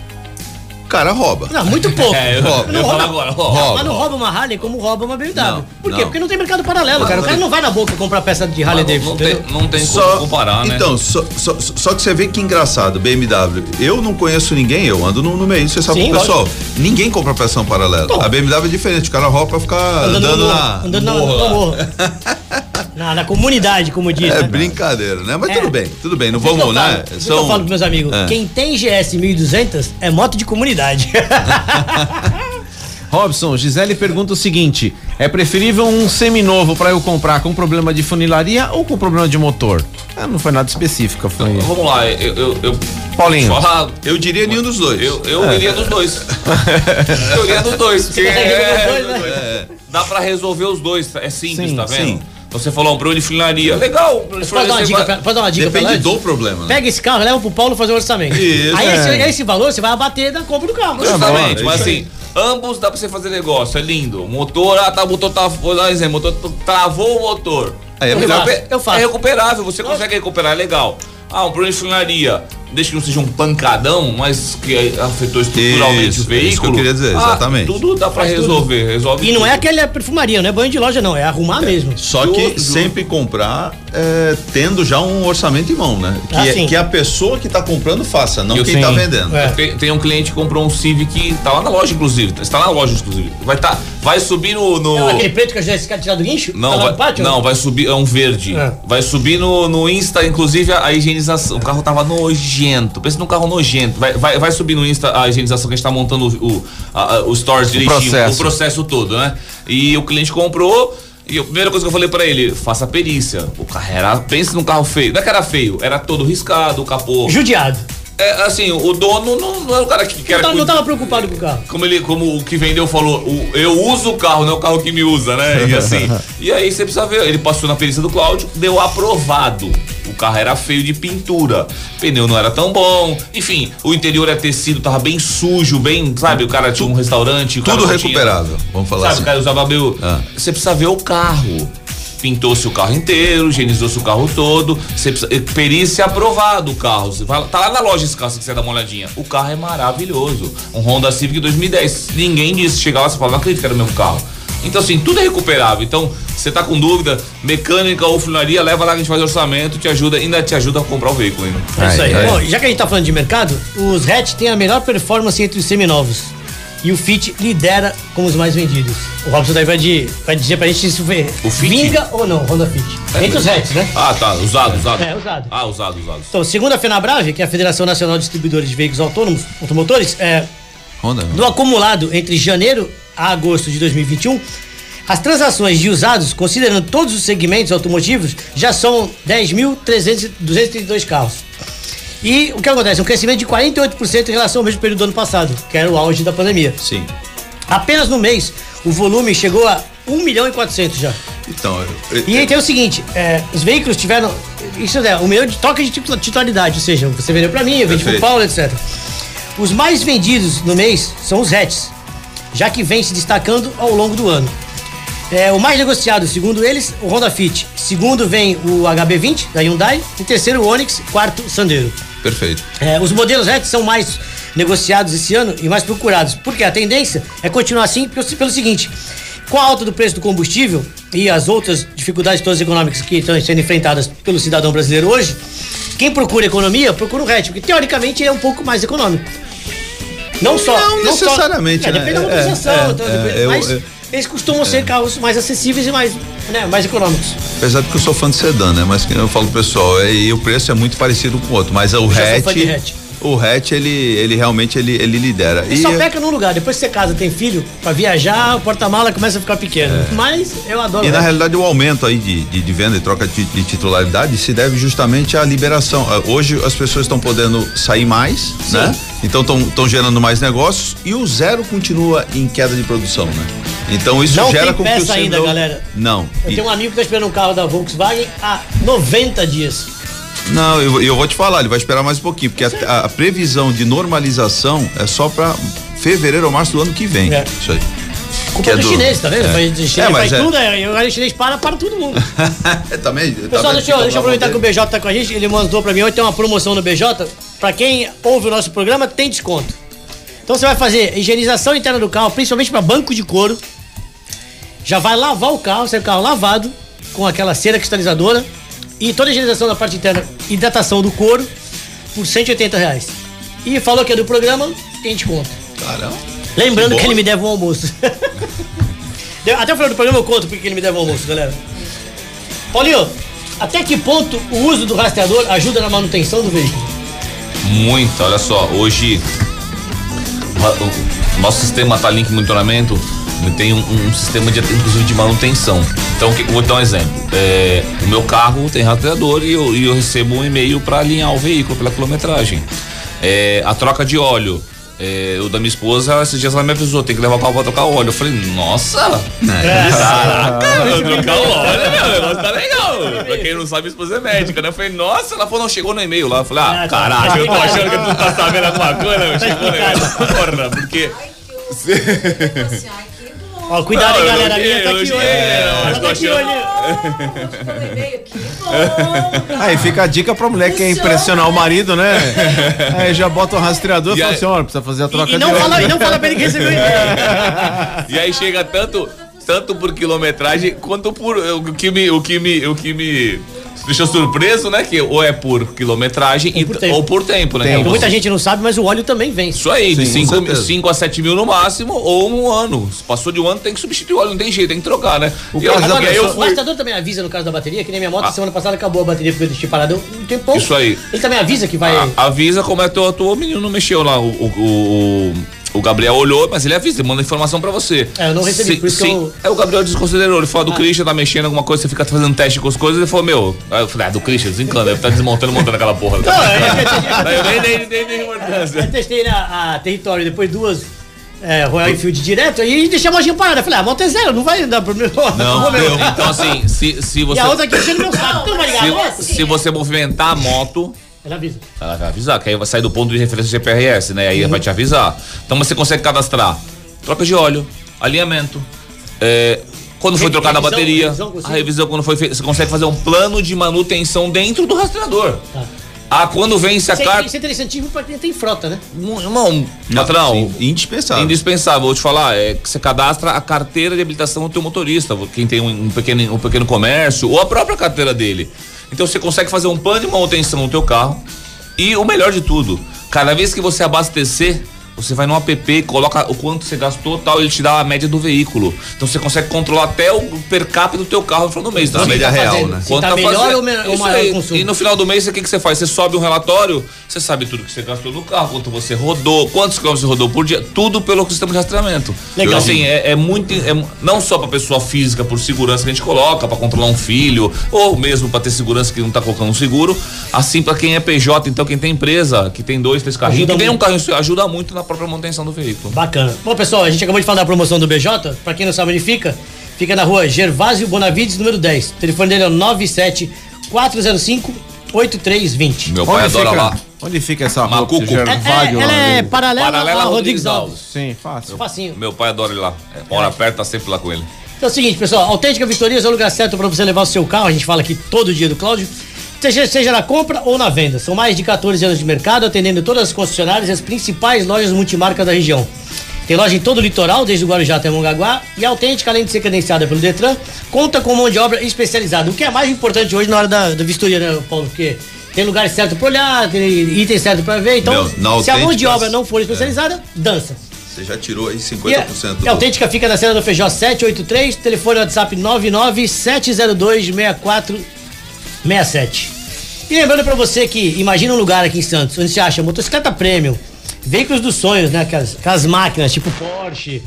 Cara, rouba. Não, muito pouco. É, eu, Rouba. Não rouba. agora, rouba. Rouba. Mas não rouba uma Harley como rouba uma BMW. Não, Por quê? não. Porque não tem mercado paralelo, cara. O cara não vai na boca comprar peça de Harley Não, Davidson. não tem, não tem Só, como comparar, né? Então, só, só, só que você vê que engraçado, BMW. Eu não conheço ninguém, eu ando no, no meio, você sabe, Sim, pessoal. Ninguém compra peça paralela. Bom. A BMW é diferente, o cara rouba pra ficar Andando, andando, na. andando na, lá. na, na comunidade, como diz. É né? brincadeira, né? Mas É. tudo bem, tudo bem, não vamos, eu falo- né? que eu falo pros meus amigos, É. quem tem GS 1200 é moto de comunidade. Robson, Gisele pergunta o seguinte: é preferível um seminovo pra eu comprar com problema de funilaria ou com problema de motor? Ah, não foi nada específica, foi. Vamos lá, eu. eu, eu Paulinho. Falar, Eu diria nenhum dos dois. eu, eu iria dos dois. eu iria dos dois. Porque é, dois, né? dá pra resolver os dois, é simples, Sim, tá vendo? sim. Você falou um problema de funilaria. Legal, Pode dar uma dica, pra, pode dar uma dica Depende do problema. né? Pega esse carro, leva pro Paulo fazer o orçamento. Isso. Aí É. esse, esse valor você vai abater da compra do carro. Justamente, é mas assim, ambos dá pra você fazer negócio, é lindo. Motor, ah, tá, o motor tá, vou dar um exemplo, motor travou o motor. Aí é Eu faço, eu faço. É recuperável, você consegue recuperar, é legal. Ah, um problema de funilaria, desde que não seja um pancadão, mas que afetou estruturalmente Isso, o veículo. é isso que eu queria dizer, ah, exatamente. Tudo dá tudo. resolver, resolve E não é tudo. aquele perfumaria, não é banho de loja, não. É arrumar mesmo. Só que sempre comprar é, tendo já um orçamento em mão, né? Que, Ah, é- que a pessoa que tá comprando faça, não Eu quem sim. tá vendendo. É. Tem, tem um cliente que comprou um Civic, tá lá na loja, inclusive. Está na loja, inclusive. Vai, tá, vai subir no. no- É aquele preto que esse cara tirado do guincho? Não, Tá lá vai, pátio? não, vai subir, é um verde. É. Vai subir no, no Insta, inclusive a, a higienização. O carro tava nojento. Pensa num carro nojento. Vai, vai, vai subir no Insta a higienização que a gente tá montando o, o, a- a- o stores direitinho, processo. o processo todo, né? E o cliente comprou. E a primeira coisa que eu falei pra ele, faça a perícia. O carro era. Pense num carro feio. Não é que era feio, era todo riscado, o capô. Judiado. É, assim, o dono não, não é o cara que quer. Não, tava- não cuidar- tava preocupado com o carro. como ele, como o que vendeu falou, o- eu uso o carro, não é o carro que me usa, né? E assim. e aí você precisa ver, ele passou na perícia do Cláudio, deu aprovado. O carro era feio de pintura, pneu não era tão bom, enfim, o interior é tecido, tava bem sujo, bem, sabe? O cara tinha um restaurante, Tudo tinha- recuperável, vamos falar Sabe, assim. o cara usava meio. Ah. Você precisa ver o carro. Pintou-se o carro inteiro, higienizou-se o carro todo. Você precisa, eh, perícia aprovado o carro. Você vai, tá lá na loja esse carro, se você quiser dar uma olhadinha. O carro é maravilhoso. Um Honda Civic 2010. Ninguém disse, chegar lá e fala, não acredito que era o mesmo carro. Então, assim, tudo é recuperável. Então, você tá com dúvida, mecânica ou funilaria, leva lá que a gente faz orçamento, te ajuda, ainda te ajuda a comprar o veículo ainda. É isso aí. Ai. Bom, já que a gente tá falando de mercado, os hatch têm a melhor performance entre os seminovos. E o Fit lidera como os mais vendidos. O Robson daí vai, de, vai dizer pra gente se isso vê- O Fit? vinga ou não, Honda Fit. entre os hatch, né? Ah, tá, usado, usado. É, usado. Ah, usado, usado. Então, segundo a FenaBrave, que é a Federação Nacional de Distribuidores de Veículos Autônomos, Automotores, é, Honda. no acumulado entre janeiro a agosto de 2021, as transações de usados, considerando todos os segmentos automotivos, já são 10.232 carros. E o que acontece? Um crescimento de 48% em relação ao mesmo período do ano passado, que era o auge da pandemia. Sim. Apenas no mês, o volume chegou a 1 milhão e 400 já. Então, eu- E aí tem o seguinte, é, os veículos tiveram, isso é, um milhão de troca de titu- titularidade, ou seja, você vendeu pra mim, eu vendi pro. Paulo, etc. Os mais vendidos no mês são os hatches, já que vem se destacando ao longo do ano. É, o mais negociado, segundo eles, o Honda Fit. Segundo vem o HB20 da Hyundai. Em terceiro, o Onix. Quarto, o Sandero. perfeito. É, os modelos hatch são mais negociados esse ano e mais procurados. Porque a tendência é continuar assim pelo, pelo seguinte: com a alta do preço do combustível e as outras dificuldades todas econômicas que estão sendo enfrentadas pelo cidadão brasileiro hoje, quem procura economia procura o hatch, porque teoricamente ele é um pouco mais econômico. Não só. Não só- necessariamente, é, né? depende da É, motorização, é, então, é, depende- eu- mas eu- eles costumam ser carros mais acessíveis e mais, né, mais econômicos. Apesar de que eu sou fã de sedã, né? Mas eu falo pro pessoal, é, e o preço é muito parecido com o outro. Mas o hatch, hatch. O hatch, ele, ele realmente ele, ele lidera. E E só peca num lugar. Depois que você casa, tem filho, pra viajar, o porta-mala começa a ficar pequeno. Mas eu adoro. É. E na realidade o aumento aí de, de, de venda e troca de, de titularidade se deve justamente à liberação. Ah, Hoje as pessoas estão podendo sair mais, né? Então estão gerando mais negócios e o zero continua em queda de produção, né? Então isso Não gera com que o ainda, seminovos- galera. Não. Eu E- tenho um amigo que tá esperando um carro da Volkswagen há 90 dias. Não, eu, eu vou te falar, ele vai esperar mais um pouquinho, porque a, a- previsão de normalização é só para fevereiro ou março do ano que vem. É. Isso aí. Culpa Que é do, do- chinês, tá vendo? é. Faz, o chinês É, faz é. tudo, aí agora o chinês para, para todo mundo. Também. Pessoal, deixa eu, deixa eu aproveitar que o BJ tá com a gente. Ele mandou pra mim hoje tem uma promoção no BJ. Pra quem ouve o nosso programa, tem desconto. Então você vai fazer higienização interna do carro, principalmente pra banco de couro. Já vai lavar o carro, sai o carro lavado, com aquela cera cristalizadora. E toda a higienização da parte interna, hidratação do couro, por 180 reais. E falou que é do programa, tem desconto. Caramba. Lembrando Que que, ele me deve um almoço. Até o final do programa eu conto porque ele me deve um almoço, galera. Paulinho, até que ponto o uso do rastreador ajuda na manutenção do veículo? Muito, olha só, hoje o, o nosso sistema Talink Monitoramento tem um, um sistema de inclusive de manutenção. Então, que- vou dar um exemplo. É, o meu carro tem rastreador e eu, e eu recebo um e-mail para alinhar o veículo pela quilometragem. É, a troca de óleo. É, o da minha esposa, esses dias ela me avisou, tem que levar o carro pra trocar óleo. Eu falei, nossa! É. Caraca, eu trocar o óleo, meu, o negócio tá legal. Pra quem não sabe, minha esposa é médica, né? Eu falei, nossa, ela falou, não, chegou no e-mail lá. Eu falei, ah, Ah, tá. caralho, eu tô achando que tu tá sabendo alguma coisa, meu, chegou no e-mail. Porra, porque. Ó, cuidado, Não, eu galera. A minha tá aqui hoje. Ela eu tá aqui hoje. Aí fica a dica pra mulher que quer impressionar o marido, né? Aí já bota o rastreador e fala aí- assim, ó, precisa fazer a troca E, e não de fala, e não fala pra ele que recebeu e-mail. E aí chega tanto, tanto por quilometragem quanto por o que me, o que me, o que me deixou surpreso, né? Que ou é por quilometragem Ou e- por tempo. ou por tempo, né? Tempo. Então, Muita gente não sabe, mas o óleo também vem. Isso aí, de Sim, com 5 certeza. a 7 mil no máximo ou um ano. Se passou de um ano, tem que substituir o óleo, não tem jeito, tem que trocar, né? O eu, Agora, o bastador também avisa no caso da bateria, que nem minha moto, Ah. semana passada acabou a bateria porque eu deixei parada um tempão. Isso aí. Ele também avisa que vai. A- avisa como é que o teu menino não mexeu lá. O, o, o, o Gabriel olhou, mas ele avisa, ele manda informação pra você. É, eu não recebi, Sim, por isso eu- É, o Gabriel desconsiderou. Ele falou, do Christian tá mexendo alguma coisa, você fica fazendo teste com as coisas. Ele falou, meu. Aí eu falei, ah, do Christian, desencana, ele tá desmontando, montando aquela porra. Não, é, é, eu nem dei, nem dei Eu importância. testei na a território depois duas é, Royal Enfield direto e deixei a mojinha parada. Eu falei, ah, a moto é zero, não vai dar problema. Não, meu. Então, assim, se, se E você. a outra aqui enchendo meu saco. Tu não vai ligar? Se, se você movimentar a moto, Ela avisa. ela vai avisar, que aí vai sair do ponto de referência GPRS, né? Aí vai te avisar. Então você consegue cadastrar troca de óleo, alinhamento, é, quando foi trocada a bateria, revisão, a revisão quando foi feita. Você consegue fazer um plano de manutenção dentro do rastreador. Tá. Ah, quando vence a é, carta. isso é interessantíssimo pra quem tem frota, né? Irmão, patrão, sim, indispensável. Indispensável, vou te falar, é que você cadastra a carteira de habilitação do teu motorista, quem tem um, um pequeno, um pequeno comércio, ou a própria carteira dele. Então você consegue fazer um plano de manutenção no teu carro. E o melhor de tudo, cada vez que você abastecer, você vai no app, coloca o quanto você gastou tal, ele te dá a média do veículo. Então você consegue controlar até o per capita do teu carro no final do mês. A Assim, média tá real, fazendo? né? Quanto tá tá melhor fazendo? ou, me- ou maior? E no final do mês, o que, que você faz? Você sobe um relatório, você sabe tudo que você gastou no carro, quanto você rodou, quantos quilômetros você rodou por dia, tudo pelo sistema de rastreamento. Legal. Então, assim, é, é muito. é não só pra pessoa física, por segurança que a gente coloca, pra controlar um filho, ou mesmo pra ter segurança que não tá colocando um seguro, assim pra quem é PJ, então quem tem empresa, que tem dois, três carrinhos, que tem um carrinho, ajuda muito na própria manutenção do veículo. Bacana. Bom, pessoal, a gente acabou de falar da promoção do BJ. Pra quem não sabe onde fica, fica na rua Gervásio Bonavides, número 10. O telefone dele é o 97 405 8320. Meu pai Onde adora fica, lá. onde fica essa rua? Macuco. É, é, Gerválio, ela é paralela, Paralela a Rodrigues Rodrigues Alves. Sim, fácil. Facinho. Meu pai adora ele lá. É, hora perto, tá sempre lá com ele. Então é o seguinte, pessoal, Autêntica Vitorias é o lugar certo para você levar o seu carro. A gente fala aqui todo dia do Cláudio. Seja, seja na compra ou na venda. São mais de 14 anos de mercado, atendendo todas as concessionárias e as principais lojas multimarcas da região. Tem loja em todo o litoral, desde o Guarujá até Mongaguá. E a Autêntica, além de ser credenciada pelo Detran, conta com mão de obra especializada. O que é mais importante hoje na hora da, da vistoria, né, Paulo? Porque tem lugar certo para olhar, tem item certo para ver. Então, Não, se a mão de obra não for especializada, dança. Você já tirou aí 50% E a, do. a autêntica fica na cena do Feijó 783, telefone WhatsApp 997026467. E lembrando pra você que imagina um lugar aqui em Santos onde você acha motocicleta premium, veículos dos sonhos, né? Aquelas, aquelas máquinas tipo Porsche,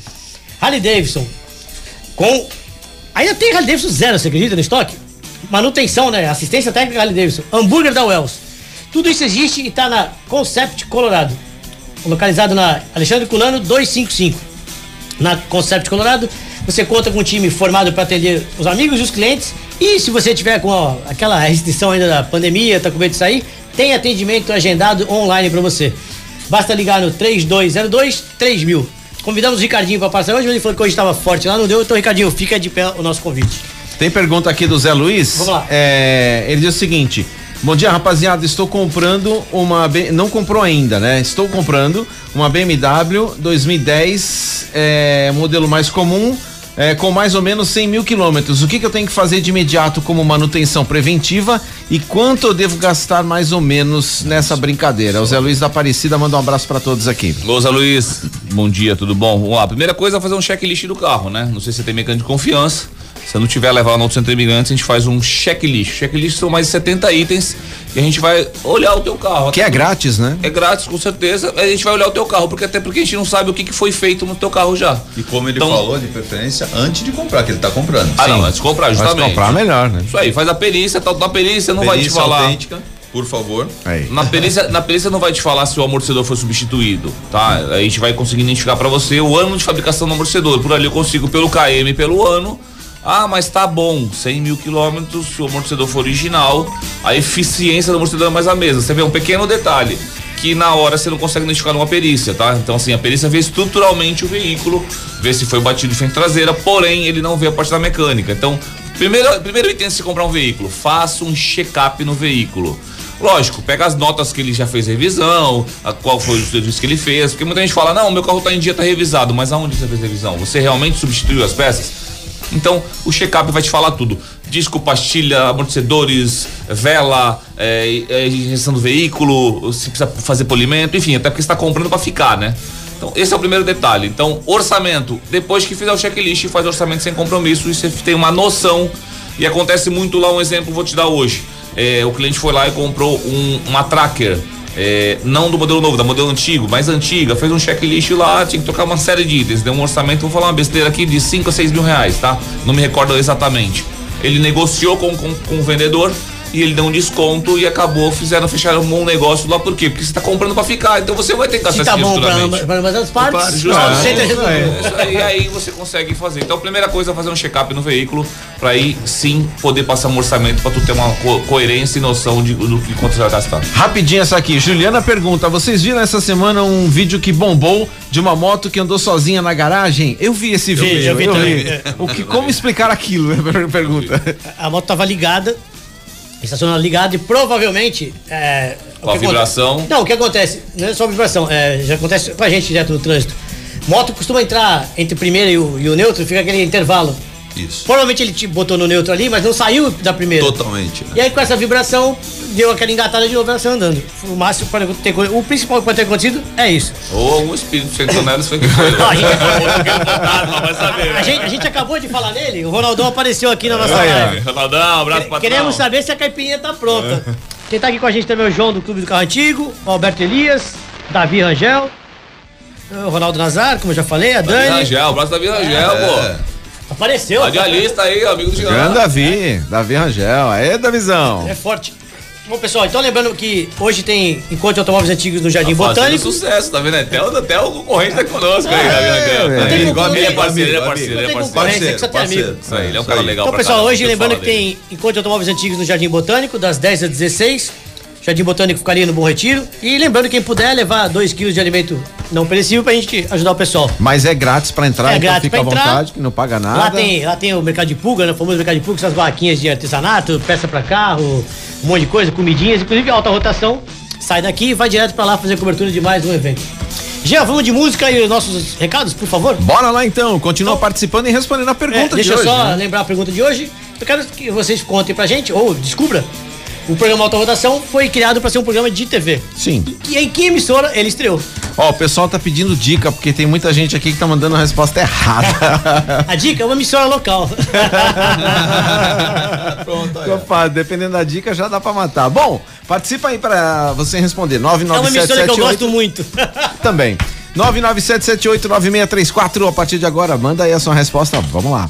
Harley Davidson, com. Ainda tem Harley Davidson zero, você acredita no estoque? Manutenção, né? Assistência técnica Harley Davidson, hambúrguer da Wells. Tudo isso existe e tá na Concept Colorado localizado na Alexandre Culano 255. Na Concept Colorado, você conta com um time formado para atender os amigos e os clientes. E se você tiver com ó, aquela restrição ainda da pandemia, tá com medo de sair, tem atendimento agendado online para você. Basta ligar no 3202 3000. Convidamos o Ricardinho para passar hoje, mas ele falou que hoje estava forte lá, não deu. Então, Ricardinho, fica de pé o nosso convite. Tem pergunta aqui do Zé Luiz. Vamos lá. É, ele diz o seguinte: Bom dia, rapaziada. Estou comprando uma. Não comprou ainda, né? Estou comprando uma BMW 2010, é, modelo mais comum, é, com mais ou menos 100 mil quilômetros. O que, que eu tenho que fazer de imediato como manutenção preventiva e quanto eu devo gastar mais ou menos nessa brincadeira? O Zé Luiz da Aparecida manda um abraço para todos aqui. Lousa Luiz, bom dia, tudo bom? Vamos lá, a primeira coisa é fazer um checklist do carro, né? Não sei se você tem mecânico de confiança. Se não tiver, levar no Centro Imigrantes, a gente faz um checklist. Checklist são mais de 70 itens e a gente vai olhar o teu carro. Que é grátis, né? É grátis, com certeza. A gente vai olhar o teu carro, porque até porque a gente não sabe o que, que foi feito no teu carro já. E como ele Então- falou, de preferência, antes de comprar, que ele tá comprando. Ah, não, antes de comprar, justamente. comprar melhor, né? Isso aí, faz a perícia, tal, da perícia não vai te Perícia falar. autêntica. Por favor. Aí. Na perícia, na perícia não vai te falar se o amortecedor foi substituído, tá? A gente vai conseguir identificar para você o ano de fabricação do amortecedor. Por ali eu consigo pelo KM, pelo ano. Ah, mas tá bom, 100 mil quilômetros, se o amortecedor for original, a eficiência do amortecedor é mais a mesma. Você vê um pequeno detalhe, que na hora você não consegue identificar numa perícia, tá? Então assim, a perícia vê estruturalmente o veículo, vê se foi batido de frente traseira, porém ele não vê a parte da mecânica. Então, primeiro, primeiro item se comprar um veículo, faça um check-up no veículo. Lógico, pega as notas que ele já fez revisão, a, qual foi o serviço que ele fez, porque muita gente fala, não, meu carro tá em dia, tá revisado, mas aonde você fez revisão? Você realmente substituiu as peças? Então, o check-up vai te falar tudo. Disco, pastilha, amortecedores, vela, é, é, injeção do veículo, se precisa fazer polimento, enfim, até porque você está comprando para ficar, né? Então, esse é o primeiro detalhe. Então, orçamento. Depois que fizer o checklist, faz orçamento sem compromisso e você tem uma noção. E acontece muito lá, um exemplo vou te dar hoje. É, o cliente foi lá e comprou um, uma tracker. É, não do modelo novo, da modelo antigo, mais antiga, fez um checklist lá, tinha que trocar uma série de itens, deu um orçamento, vou falar uma besteira aqui, de 5 a 6 mil reais, tá? Não me recordo exatamente. Ele negociou com, com, com o vendedor e ele deu um desconto e acabou, fizeram, fecharam um bom negócio lá, por quê? Porque você tá comprando pra ficar, então você vai ter que Se Tá gastar bom pra ambas as partes, É. Isso aí, você consegue fazer. Então, a primeira coisa é fazer um check-up no veículo, para aí sim poder passar um orçamento para tu ter uma co- coerência e noção de, do que quanto você vai gastar. Rapidinho essa aqui. Juliana pergunta: vocês viram essa semana um vídeo que bombou de uma moto que andou sozinha na garagem? Eu vi esse vi, vídeo. eu vi também. O que, como explicar aquilo? Pergunta. A moto tava ligada, estacionada ligada e provavelmente. É, Com a vibração. Não, o que acontece? Não é só vibração, é, já acontece com a gente direto no trânsito. Moto costuma entrar entre o primeiro e o, e o neutro, fica aquele intervalo. Isso. Provavelmente ele te botou no neutro ali, mas não saiu da primeira. Totalmente. né? E aí com essa vibração, deu aquela engatada de novo, ela saiu andando. O máximo pode ter, o principal que pode ter acontecido é isso. Ou um espírito sentou nelas foi que foi. A, gente, saber. a gente- a gente acabou de falar nele, o Ronaldão apareceu aqui na nossa ó. live. Ronaldão, abraço pra Queremos saber se a caipirinha tá pronta. Quem tá aqui com a gente também é o João do Clube do Carro Antigo, o Alberto Elias, Davi Rangel, o Ronaldo Nazar, como eu já falei, a Dani. Rangel, abraço da Vila Rangel, pô. Apareceu. Radialista aí, amigo do Grande. Davi, Davi Rangel. Aê, Davizão. É forte. Bom, pessoal, então lembrando que hoje tem encontro de automóveis antigos no Jardim Fazendo Botânico. sucesso, tá vendo? Até, o- até o concorrente tá conosco aí, Davi Rangel. Tá aí. A minha, Ele é parceiro, ele é amigo, parceiro, ele é parceiro. ter amigo. Isso aí, ele é um cara aí. legal Então, pessoal, hoje lembrando que tem encontro de automóveis antigos no Jardim Botânico, das 10 às 16. Jardim Botânico ficaria no Bom Retiro. E lembrando, quem puder levar 2 quilos de alimento não perecível pra gente ajudar o pessoal. Mas é grátis pra entrar, É então grátis fica à entrar. vontade, que não paga nada. Lá tem, lá tem o mercado de pulga, né? O famoso mercado de pulga, essas barraquinhas de artesanato, peça pra carro, um monte de coisa, comidinhas, inclusive alta rotação. Sai daqui e vai direto pra lá fazer cobertura de mais um evento. Já vamos de música e os nossos recados, por favor? Bora lá então, continua participando e respondendo a É, pergunta deixa de hoje. eu só né? lembrar a pergunta de hoje. Eu quero que vocês contem pra gente, ou descubra, o programa Alta Rotação foi criado pra ser um programa de TV. Sim. E em que emissora ele estreou? Ó, o pessoal tá pedindo dica, porque tem muita gente aqui que tá mandando a resposta errada. A dica é uma emissora local. Pronto, aí. Opa, dependendo da dica já dá pra matar. Bom, participa aí pra você responder. É uma emissora que eu 99778 gosto muito. também. 997789634 a partir de agora, manda aí a sua resposta. Vamos lá.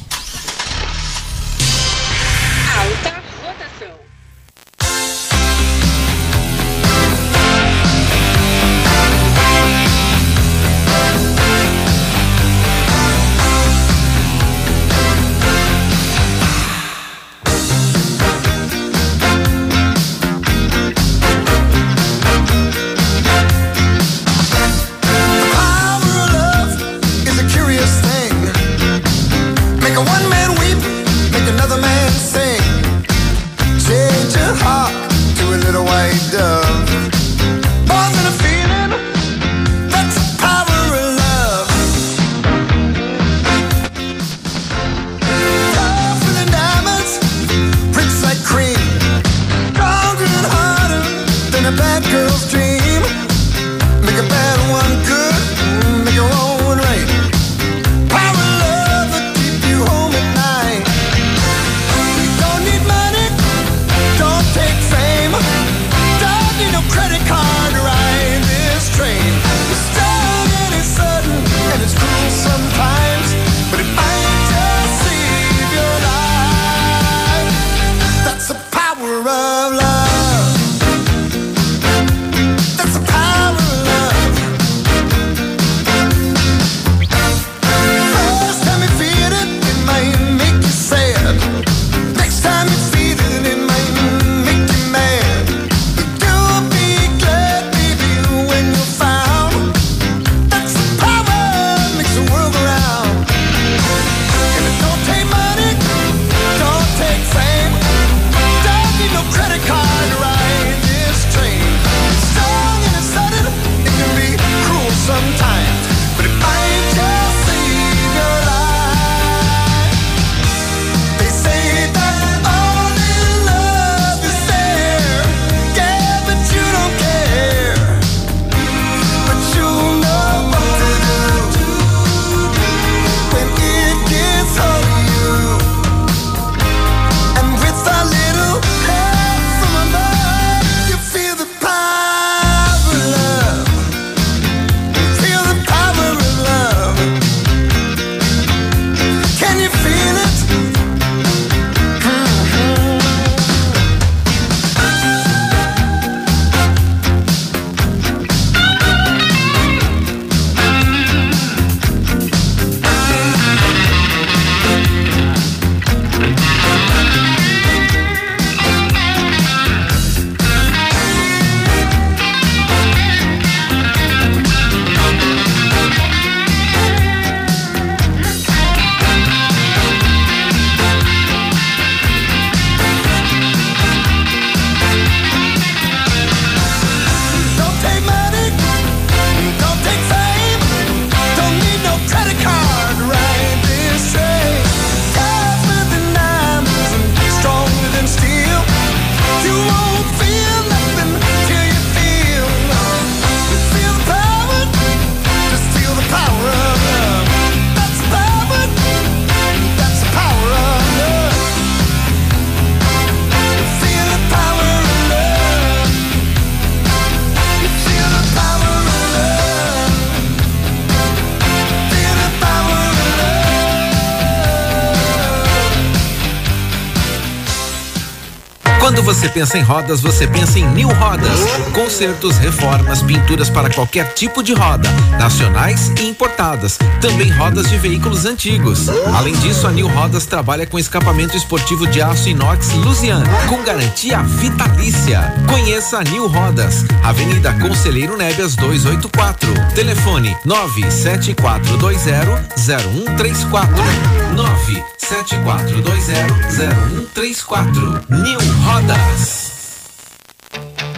Pensa em rodas, você pensa em New Rodas. Consertos, reformas, pinturas para qualquer tipo de roda, nacionais e importadas. Também rodas de veículos antigos. Além disso, a New Rodas trabalha com escapamento esportivo de aço inox Lusian, com garantia vitalícia. Conheça a New Rodas, Avenida Conselheiro Nébias 284. Telefone 974200134. 974200134. New Rodas.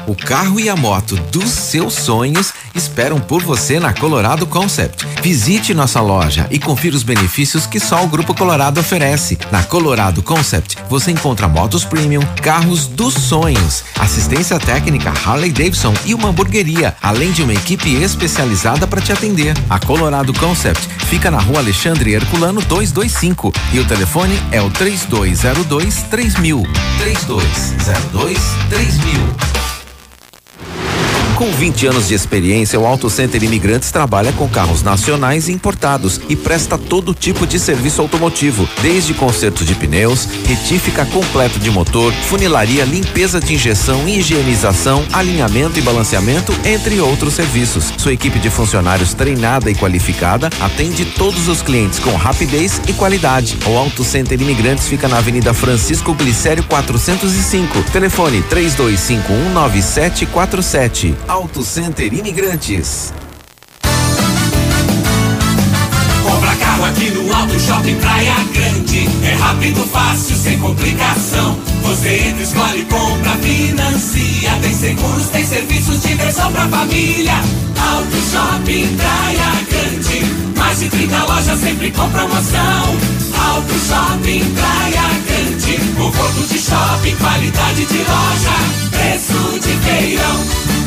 O carro e a moto dos seus sonhos esperam por você na Colorado Concept. Visite nossa loja e confira os benefícios que só o Grupo Colorado oferece. Na Colorado Concept, você encontra motos premium, carros dos sonhos, assistência técnica Harley Davidson e uma hamburgueria, além de uma equipe especializada para te atender. A Colorado Concept fica na rua Alexandre Herculano 225 e o telefone é o 3202 3000. 3202 3000. Com 20 anos de experiência, o Auto Center Imigrantes trabalha com carros nacionais e importados e presta todo tipo de serviço automotivo, desde conserto de pneus, retífica completo de motor, funilaria, limpeza de injeção, higienização, alinhamento e balanceamento, entre outros serviços. Sua equipe de funcionários treinada e qualificada atende todos os clientes com rapidez e qualidade. O Auto Center Imigrantes fica na Avenida Francisco Glicério 405. Telefone 32519747. Auto Center Imigrantes. Compra carro aqui no Auto Shopping Praia Grande. É rápido, fácil, sem complicação. Você entra, escolhe, compra, financia. Tem seguros, tem serviços, diversão pra família. Auto Shopping Praia Grande. Mais de 30 lojas sempre com promoção. Auto Shopping Praia Grande. Conforto de shopping, qualidade de loja. Preço de feirão.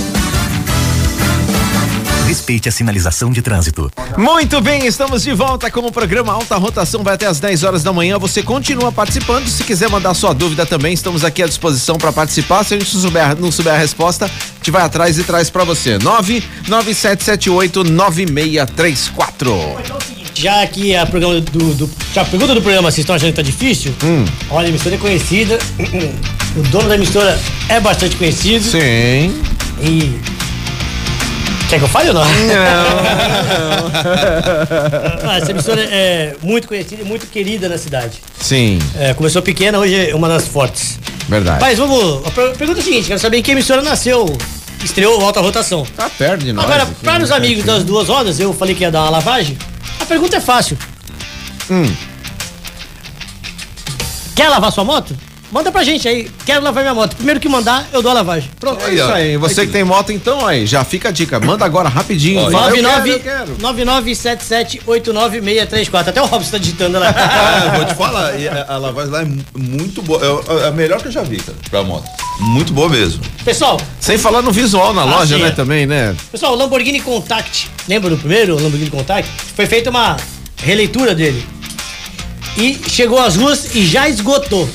Respeite a sinalização de trânsito. Muito bem, estamos de volta com o programa Alta Rotação, vai até às 10 horas da manhã. Você continua participando. Se quiser mandar sua dúvida também, estamos aqui à disposição para participar. Se a gente souber, não souber a resposta, a gente vai atrás e traz para você. 997789634. Já que a programa do, do- já a pergunta do programa, vocês estão achando que tá difícil? Hum. Olha, a emissora é conhecida. O dono da emissora é bastante conhecido. Sim. E. Quer que eu fale ou não? Ah, Essa emissora é muito conhecida e muito querida na cidade. Sim, É, começou pequena, hoje é uma das fortes. verdade. Mas vamos. A per- pergunta é a seguinte: quero saber em que emissora nasceu, estreou Alta Rotação. Tá perto de nós. Agora, aqui, para né? os amigos das duas rodas, eu falei que ia dar uma lavagem. A pergunta é fácil. Hum. Quer lavar sua moto? Manda pra gente aí. Quero lavar minha moto. Primeiro que mandar, eu dou a lavagem. Pronto. É isso aí. Você que tem moto, então, aí, já fica a dica. Manda agora rapidinho. Quero. 9977896634. Até o Robson tá digitando lá. Ah, vou te falar, a, a lavagem lá é mu- muito boa. É a- a melhor que eu já vi, cara, pra moto. Muito boa mesmo. Pessoal, Sem falar no visual na Ah, loja, sim, né, é. também, né? pessoal, o Lamborghini Contact. Lembra do primeiro Lamborghini Contact? Foi feita uma releitura dele. E chegou às ruas e já esgotou.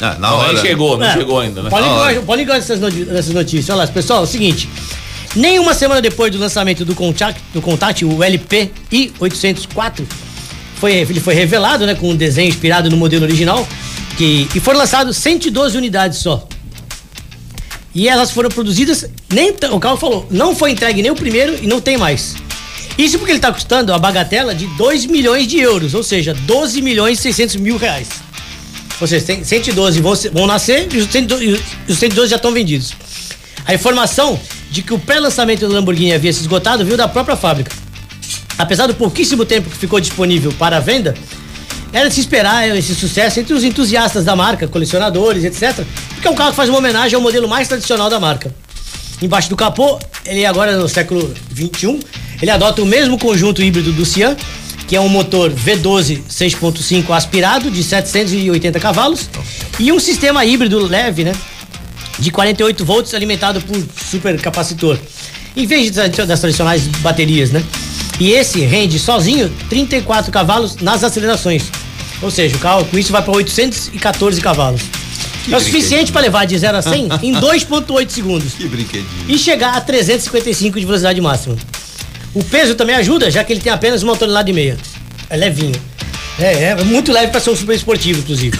Ah, na Não, hora. nem chegou, não É. chegou ainda, né? Hora. ligar, nessas, notícias. Olha lá, pessoal, é o seguinte. Nem uma semana depois do lançamento do Contact, do Contact o LP i804, foi, ele foi revelado, né, com um desenho inspirado no modelo original, que, e foram lançados 112 unidades só. E elas foram produzidas, nem o carro falou, não foi entregue nem o primeiro e não tem mais. Isso porque ele está custando a bagatela de 2 milhões de euros, ou seja, 12 milhões e 600 mil reais. Ou seja, tem 112 vão, vão nascer e os 112, e os 112 já estão vendidos. A informação de que o pré-lançamento do Lamborghini havia se esgotado veio da própria fábrica. Apesar do pouquíssimo tempo que ficou disponível para a venda, era de se esperar esse sucesso entre os entusiastas da marca, colecionadores, etc. Porque é um carro que faz uma homenagem ao modelo mais tradicional da marca. Embaixo do capô, ele agora no século 21, ele adota o mesmo conjunto híbrido do Cian, que é um motor V12 6.5 aspirado de 780 cavalos e um sistema híbrido leve, né, de 48 volts alimentado por supercapacitor. Em vez das tradicionais baterias, né? E esse rende sozinho 34 cavalos nas acelerações. Ou seja, o carro com isso vai para 814 cavalos. é o suficiente para levar de 0 a 100 em 2.8 segundos Que brinquedinho. e chegar a 355 de velocidade máxima. O peso também ajuda, já que ele tem apenas uma tonelada e meia. É levinho. É, é muito leve para ser um super esportivo, inclusive.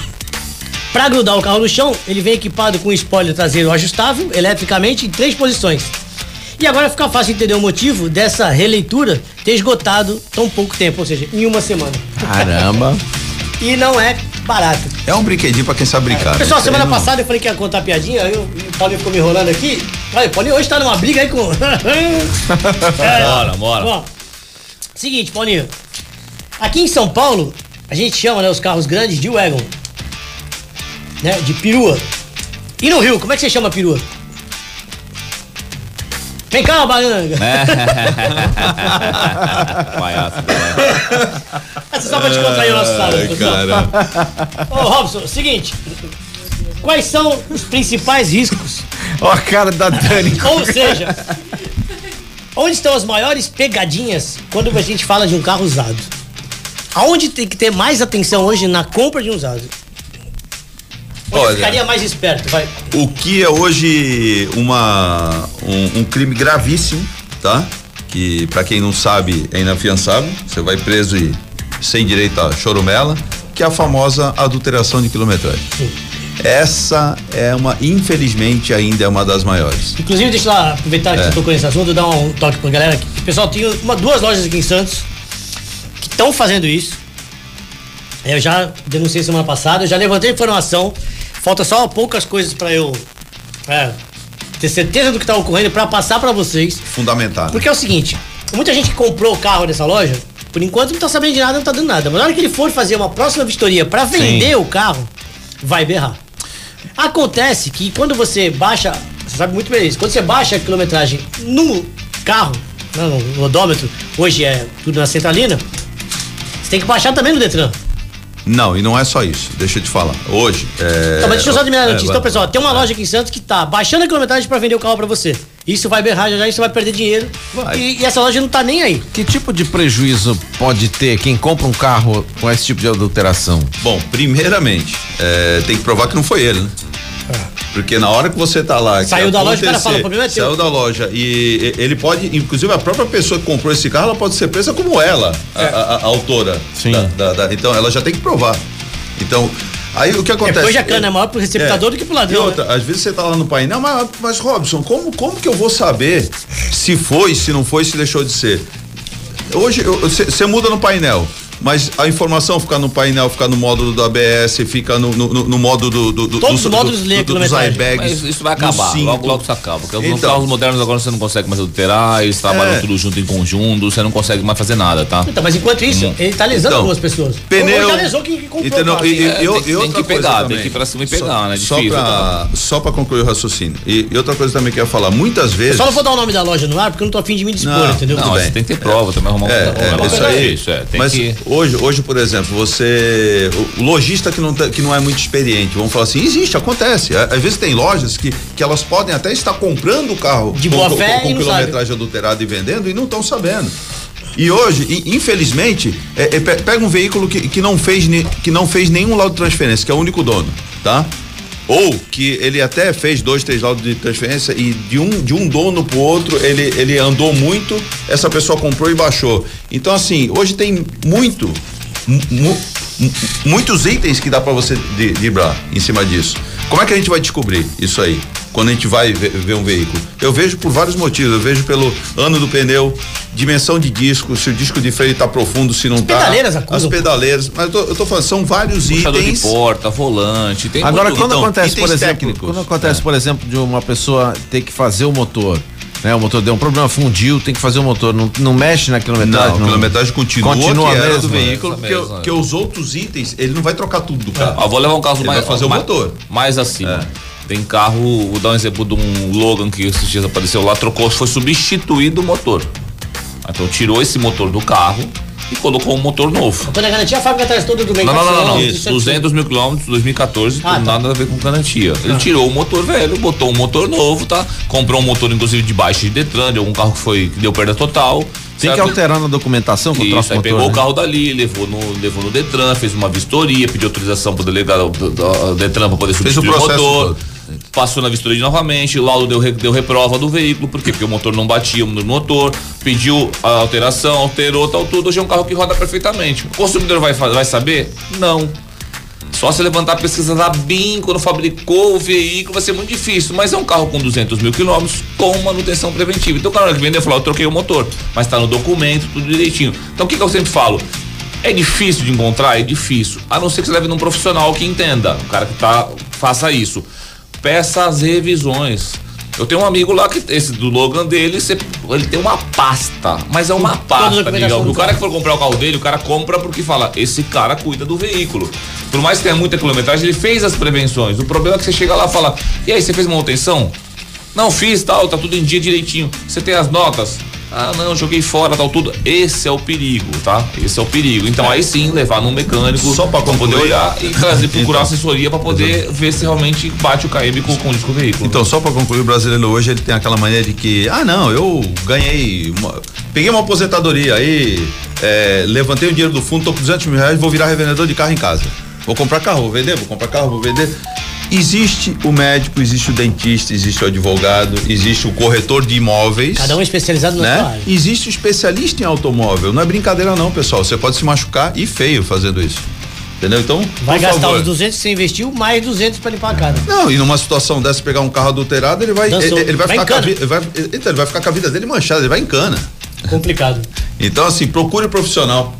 Pra grudar o carro no chão, ele vem equipado com um spoiler traseiro ajustável, eletricamente, em três posições. E agora fica fácil entender o motivo dessa releitura ter esgotado tão pouco tempo, ou seja, em uma semana. Caramba. E não é barato. É um brinquedinho pra quem sabe brincar. Pessoal, Isso aí semana não- passada eu falei que ia contar piadinha, aí o o Paulinho ficou me enrolando aqui. Olha, o Paulinho hoje tá numa briga aí com. É, Bora, bora. Bom, seguinte, Paulinho. Aqui em São Paulo, a gente chama né, os carros grandes de wagon. Né? De perua. E no Rio, como é que você chama perua? Vem cá, banana. Palhaço, Essa só pra te contrair o nosso sábado, cara. Ô, Robson, seguinte. Quais são os principais riscos Ó a cara da Dani. Ou seja, onde estão as maiores pegadinhas quando a gente fala de um carro usado? Aonde tem que ter mais atenção hoje na compra de um usado? Onde Olha. ficaria mais esperto, vai. O que é hoje uma, um, um crime gravíssimo, tá? Que pra quem não sabe é inafiançável. Você vai preso e sem direito a chorumela, que é a famosa adulteração de quilometragem. Essa é uma, infelizmente, ainda é uma das maiores. Inclusive, deixa eu lá aproveitar que É. você tocou nesse assunto, dar um toque pra galera. aqui. Pessoal, tem uma, duas lojas aqui em Santos que estão fazendo isso. Eu já denunciei semana passada, eu já levantei informação. Falta só poucas coisas pra eu é, ter certeza do que tá ocorrendo pra passar pra vocês. Fundamental. Porque é o seguinte, muita gente que comprou o carro nessa loja, por enquanto não tá sabendo de nada, não tá dando nada. Mas na hora que ele for fazer uma próxima vistoria pra vender o carro, vai berrar. Acontece que quando você baixa, você sabe muito bem isso, quando você baixa a quilometragem no carro, né, no odômetro, hoje é tudo na centralina, você tem que baixar também no Detran. Não, e não é só isso. Deixa eu te falar. Hoje. É, Então, mas deixa eu só terminar a é, notícia. vai. Então, pessoal, tem uma loja aqui em Santos que tá baixando a quilometragem pra vender o carro pra você. Isso vai berrar já já, isso vai perder dinheiro. Vai. E, e essa loja não tá nem aí. Que tipo de prejuízo pode ter quem compra um carro com esse tipo de adulteração? Bom, primeiramente, é, tem que provar que não foi ele, né? Porque na hora que você tá lá. que Saiu da loja, o cara fala, o problema é teu. Saiu da loja e e- ele pode, inclusive a própria pessoa que comprou esse carro, ela pode ser presa como ela, a, a- a autora. Sim. da- da- da- então ela já tem que provar. Então, aí o que acontece? Depois a cana é maior pro receptador do que pro ladrão, E outra, né? às vezes você tá lá no painel, mas, mas Robson, como, como que eu vou saber se foi, se não foi, se deixou de ser? Hoje você muda no painel, mas a informação fica no painel, fica no módulo do ABS, fica no, no, no- no módulo do, do, do Todos do- os módulos do- a do- dos airbags, Mas isso vai acabar, logo, logo isso acaba. Porque Então. carros modernos agora você não consegue mais adulterar, eles trabalham É. tudo junto em conjunto, você não consegue mais fazer nada, tá? Então, mas enquanto isso, ele tá lesando Então, duas pessoas. Pneu. Ou já lesou quem, quem comprou Entendeu? o carro. E- e- É, tem- e tem que pegar, tem que ir pra cima e pegar, Só- né? Só Difícil, pra, só pra concluir o raciocínio. E, e outra coisa também que eu ia falar, muitas vezes. Só não vou dar o nome da loja no ar, porque eu não tô afim de me dispor, Não, entendeu? Não, você tem que ter prova também, arrumar um É, é, isso aí. difícil, é, tem Mas que. Hoje, hoje, por exemplo, você. O lojista que não, tá- que não é muito experiente, vamos falar assim, existe, acontece. Á- Às vezes tem lojas que, que elas podem até estar comprando o carro De com, boa com- fé com não quilometragem adulterada e vendendo e não estão sabendo. E hoje, infelizmente, é- é, pe- pega um veículo que, que, não fez, que não fez nenhum laudo de transferência, que é o único dono, tá? Ou que ele até fez dois, três laudos de transferência e de um, de um dono pro outro ele, ele andou muito, essa pessoa comprou e baixou. Então, assim, hoje tem muito, mu- mu- mu- muitos itens que dá para você driblar em cima disso. Como é que a gente vai descobrir isso aí? Quando a gente vai ver, ver um veículo? Eu vejo por vários motivos. Eu vejo pelo ano do pneu, dimensão de disco, se o disco de freio tá profundo, se não tá. pedaleiras acusam, As pedaleiras. Mas eu tô, eu tô falando, são vários Puxador de itens. porta, volante, tem Agora, muito- quando então, acontece, por itens exemplo, técnicos. quando acontece, por exemplo, de uma pessoa ter que fazer o motor, né? O motor deu um problema, fundiu, tem que fazer o motor, não, não mexe na quilometragem? Não, a quilometragem continua, Continua que era mesmo, do veículo, porque, mesma. porque os outros itens, ele não vai trocar tudo do carro. Ah, vou levar um carro Ele mais. vai fazer o mais, motor. Mais acima. É. Tem carro, vou dar um exemplo de um Logan que esses dias apareceu lá, trocou, foi substituído o motor. Então tirou esse motor do carro e colocou um motor novo. Quando é garantia, a fábrica traz todo do bem Não, não, não, não, não. Isso é 200 mil quilômetros, 2014, Ah, tá. nada a ver com garantia. Ele tirou o motor velho, botou um motor novo, tá? Comprou um motor, inclusive, de baixo de Detran, de algum carro que foi, que deu perda total. Tem que alterar na documentação com o Isso, troço aí motor. pegou o né? carro dali, levou no, levou no Detran, fez uma vistoria, pediu autorização pro delegado do, do Detran pra poder Fez o substituir o, motor. Passou na vistoria novamente, o laudo deu, deu reprova do veículo, por quê? Porque o motor não batia no motor, pediu a alteração, alterou, tal, tudo. Hoje é um carro que roda perfeitamente. O consumidor vai, vai saber? Não. Só se levantar a pesquisa lá bem quando fabricou o veículo vai ser muito difícil, mas é um carro com 200 mil quilômetros com manutenção preventiva. Então, o cara que vendeu falou, eu troquei o motor, mas tá no documento, tudo direitinho. Então, o que, que eu sempre falo? É difícil de encontrar? É difícil. A não ser que você leve num profissional que entenda, o cara que tá, faça isso. Peça as revisões. Eu tenho um amigo lá que esse do Logan dele, você- ele tem uma pasta, mas é uma pasta, digamos. do O cara carro. que for comprar o carro dele, o cara compra porque fala, esse cara cuida do veículo. Por mais que tenha muita quilometragem, ele fez as prevenções. O problema é que você chega lá e fala, e aí, você fez manutenção? Não fiz, tal, tá tudo em dia direitinho. Você tem as notas? Ah, não, joguei fora, tal, tudo. Esse é o perigo, tá? Esse é o perigo. Então aí sim, levar num mecânico Só pra poder olhar e trazer, procurar Então. assessoria pra poder ver se realmente bate o KM com, com o disco veículo. Então, só para concluir, o brasileiro hoje ele tem aquela maneira de que, ah, não, eu ganhei, uma- peguei uma aposentadoria aí, é, levantei o dinheiro do fundo, tô com 200 mil reais, vou virar revendedor de carro em casa. Vou comprar carro, vou vender, vou comprar carro, vou vender. Existe o médico, existe o dentista, existe o advogado, existe o corretor de imóveis. Cada um especializado na sua né? área. Existe o especialista em automóvel. Não é brincadeira não, pessoal. Você pode se machucar e feio fazendo isso. Entendeu? Então, Vai gastar favor. os 200 que você investiu, mais 200 pra limpar a cara. Não, e numa situação dessa, pegar um carro adulterado, ele vai. Dançou. Ele, ele vai, Vai ficar vida, ele vai, então, ele vai ficar com a vida dele manchada, ele vai em cana. Complicado. Então, assim, procure profissional,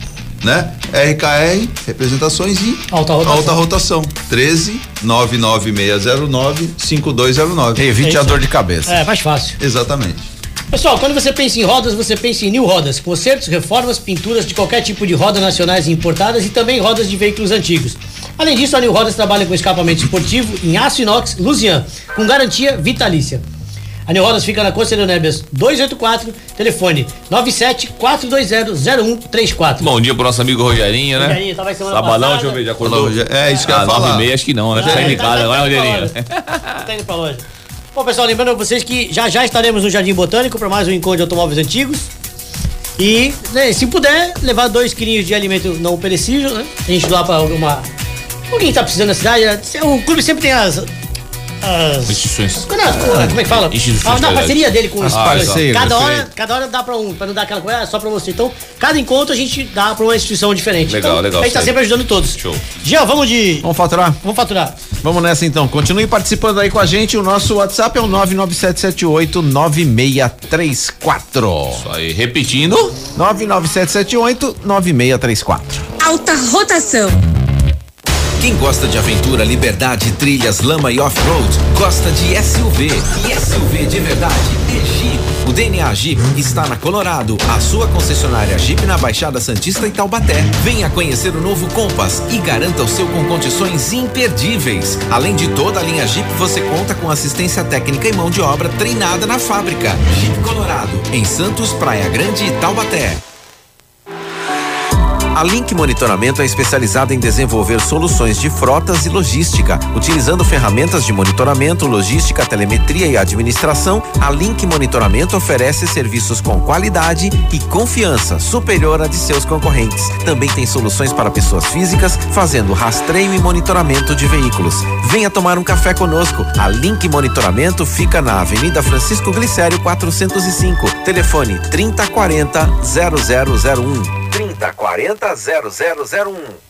né? RKR, representações e Alta rotação. alta rotação. 13 99609 5209. Evite É a dor de cabeça. É, mais fácil. Exatamente. Pessoal, quando você pensa em rodas, você pensa em New Rodas, consertos, reformas, pinturas de qualquer tipo de rodas nacionais e importadas e também rodas de veículos antigos. Além disso, a New Rodas trabalha com escapamento esportivo em aço inox Lusian, com garantia vitalícia. A New Rodas fica na Conselheiro Nebias 284, telefone 974200134. Bom dia pro nosso amigo Rogerinho, né? Rogerinho, tava aí semana Sabadão, passada. deixa eu ver, já acordou? É, isso que eu ah, ia falar. e meia, acho que não, né? Já, Tá indo em tá- casa, tá- vai, tá Rogerinho. Tá indo pra loja. Bom, pessoal, lembrando a vocês que já já estaremos no Jardim Botânico para mais um encontro de automóveis antigos. E, né, se puder, levar dois quilinhos de alimento não perecível, né? A gente doar para alguma. Alguém que tá precisando na cidade. né? O clube sempre tem as. As. Instituições. Como é como é que fala? Instituições Ah, na parceria dele com As os parceiras, Cada hora, cada hora dá pra um, pra não dar aquela coisa, é só pra você. Então, cada encontro a gente dá pra uma instituição diferente. Legal, então, legal, A gente tá sempre ajudando todos. Show. Jean, vamos de. Vamos faturar? Vamos faturar. Vamos nessa então. Continue participando aí com a gente. O nosso WhatsApp é o 997789634. Isso aí, repetindo. 997789634. Alta rotação. Quem gosta de aventura, liberdade, trilhas, lama e off-road, gosta de SUV. E SUV de verdade é Jeep. O DNA Jeep está na Colorado, a sua concessionária Jeep na Baixada Santista e Taubaté. Venha conhecer o novo Compass e garanta o seu com condições imperdíveis. Além de toda a linha Jeep, você conta com assistência técnica e mão de obra treinada na fábrica. Jeep Colorado, em Santos, Praia Grande e Taubaté. A Link Monitoramento é especializada em desenvolver soluções de frotas e logística. Utilizando ferramentas de monitoramento, logística, telemetria e administração, a Link Monitoramento oferece serviços com qualidade e confiança superior à de seus concorrentes. Também tem soluções para pessoas físicas, fazendo rastreio e monitoramento de veículos. Venha tomar um café conosco. A Link Monitoramento fica na Avenida Francisco Glicério 405. Telefone 3040 0001. 3040 0001.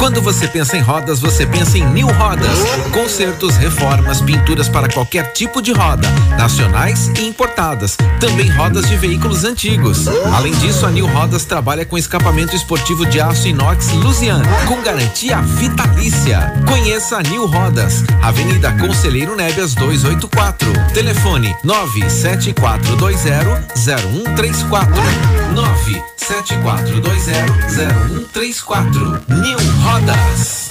Quando você pensa em rodas, você pensa em New Rodas. Consertos, reformas, pinturas para qualquer tipo de roda, nacionais e importadas. Também rodas de veículos antigos. Além disso, a New Rodas trabalha com escapamento esportivo de aço inox Lusian, com garantia vitalícia. Conheça a New Rodas, Avenida Conselheiro Nébias 284. Telefone 974200134. 974200134. New Rodas.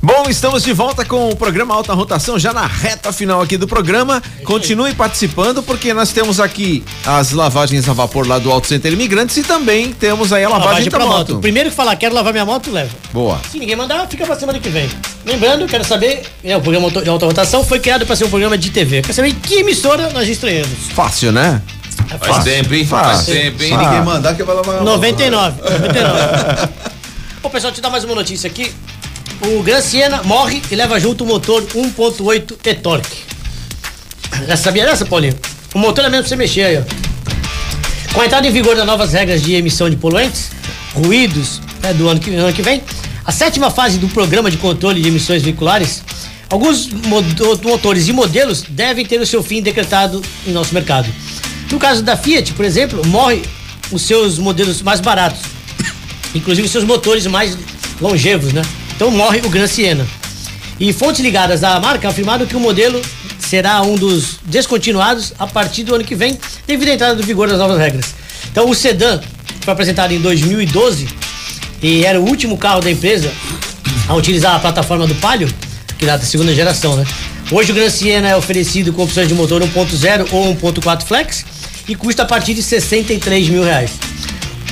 Bom, estamos de volta com o programa Alta Rotação, já na reta final aqui do programa. Continue participando, porque nós temos aqui as lavagens a vapor lá do Auto Center Imigrantes e também temos aí a lavagem, Lavagem da moto. moto. Primeiro que falar, quero lavar minha moto, leva. Boa. Se ninguém mandar, fica pra semana que vem. Lembrando, quero saber, é, o programa de alta rotação foi criado para ser um programa de TV. Quero saber em que emissora nós estreamos. Fácil, né? Faz tempo, hein? Faz Fácil. tempo, hein? Se ninguém mandar, que vai lavar. 99. 99. Ô, pessoal, te dar mais uma notícia aqui. O Gran Siena morre e leva junto o motor 1.8 e-torque. Já sabia dessa, Paulinho? O motor é mesmo pra você mexer aí, ó. Com a entrada em vigor das novas regras de emissão de poluentes, ruídos, né, do ano que, ano que vem, a sétima fase do programa de controle de emissões veiculares, alguns motores e modelos devem ter o seu fim decretado em nosso mercado. No caso da Fiat, por exemplo, morre os seus modelos mais baratos, inclusive os seus motores mais longevos, né? Então morre o Gran Siena. E fontes ligadas à marca afirmaram que o modelo será um dos descontinuados a partir do ano que vem, devido à entrada do vigor das novas regras. Então o sedã foi apresentado em 2012 e era o último carro da empresa a utilizar a plataforma do Palio, que é da segunda geração, né? Hoje o Gran Siena é oferecido com opções de motor 1.0 ou 1.4 flex e custa a partir de 63 mil reais.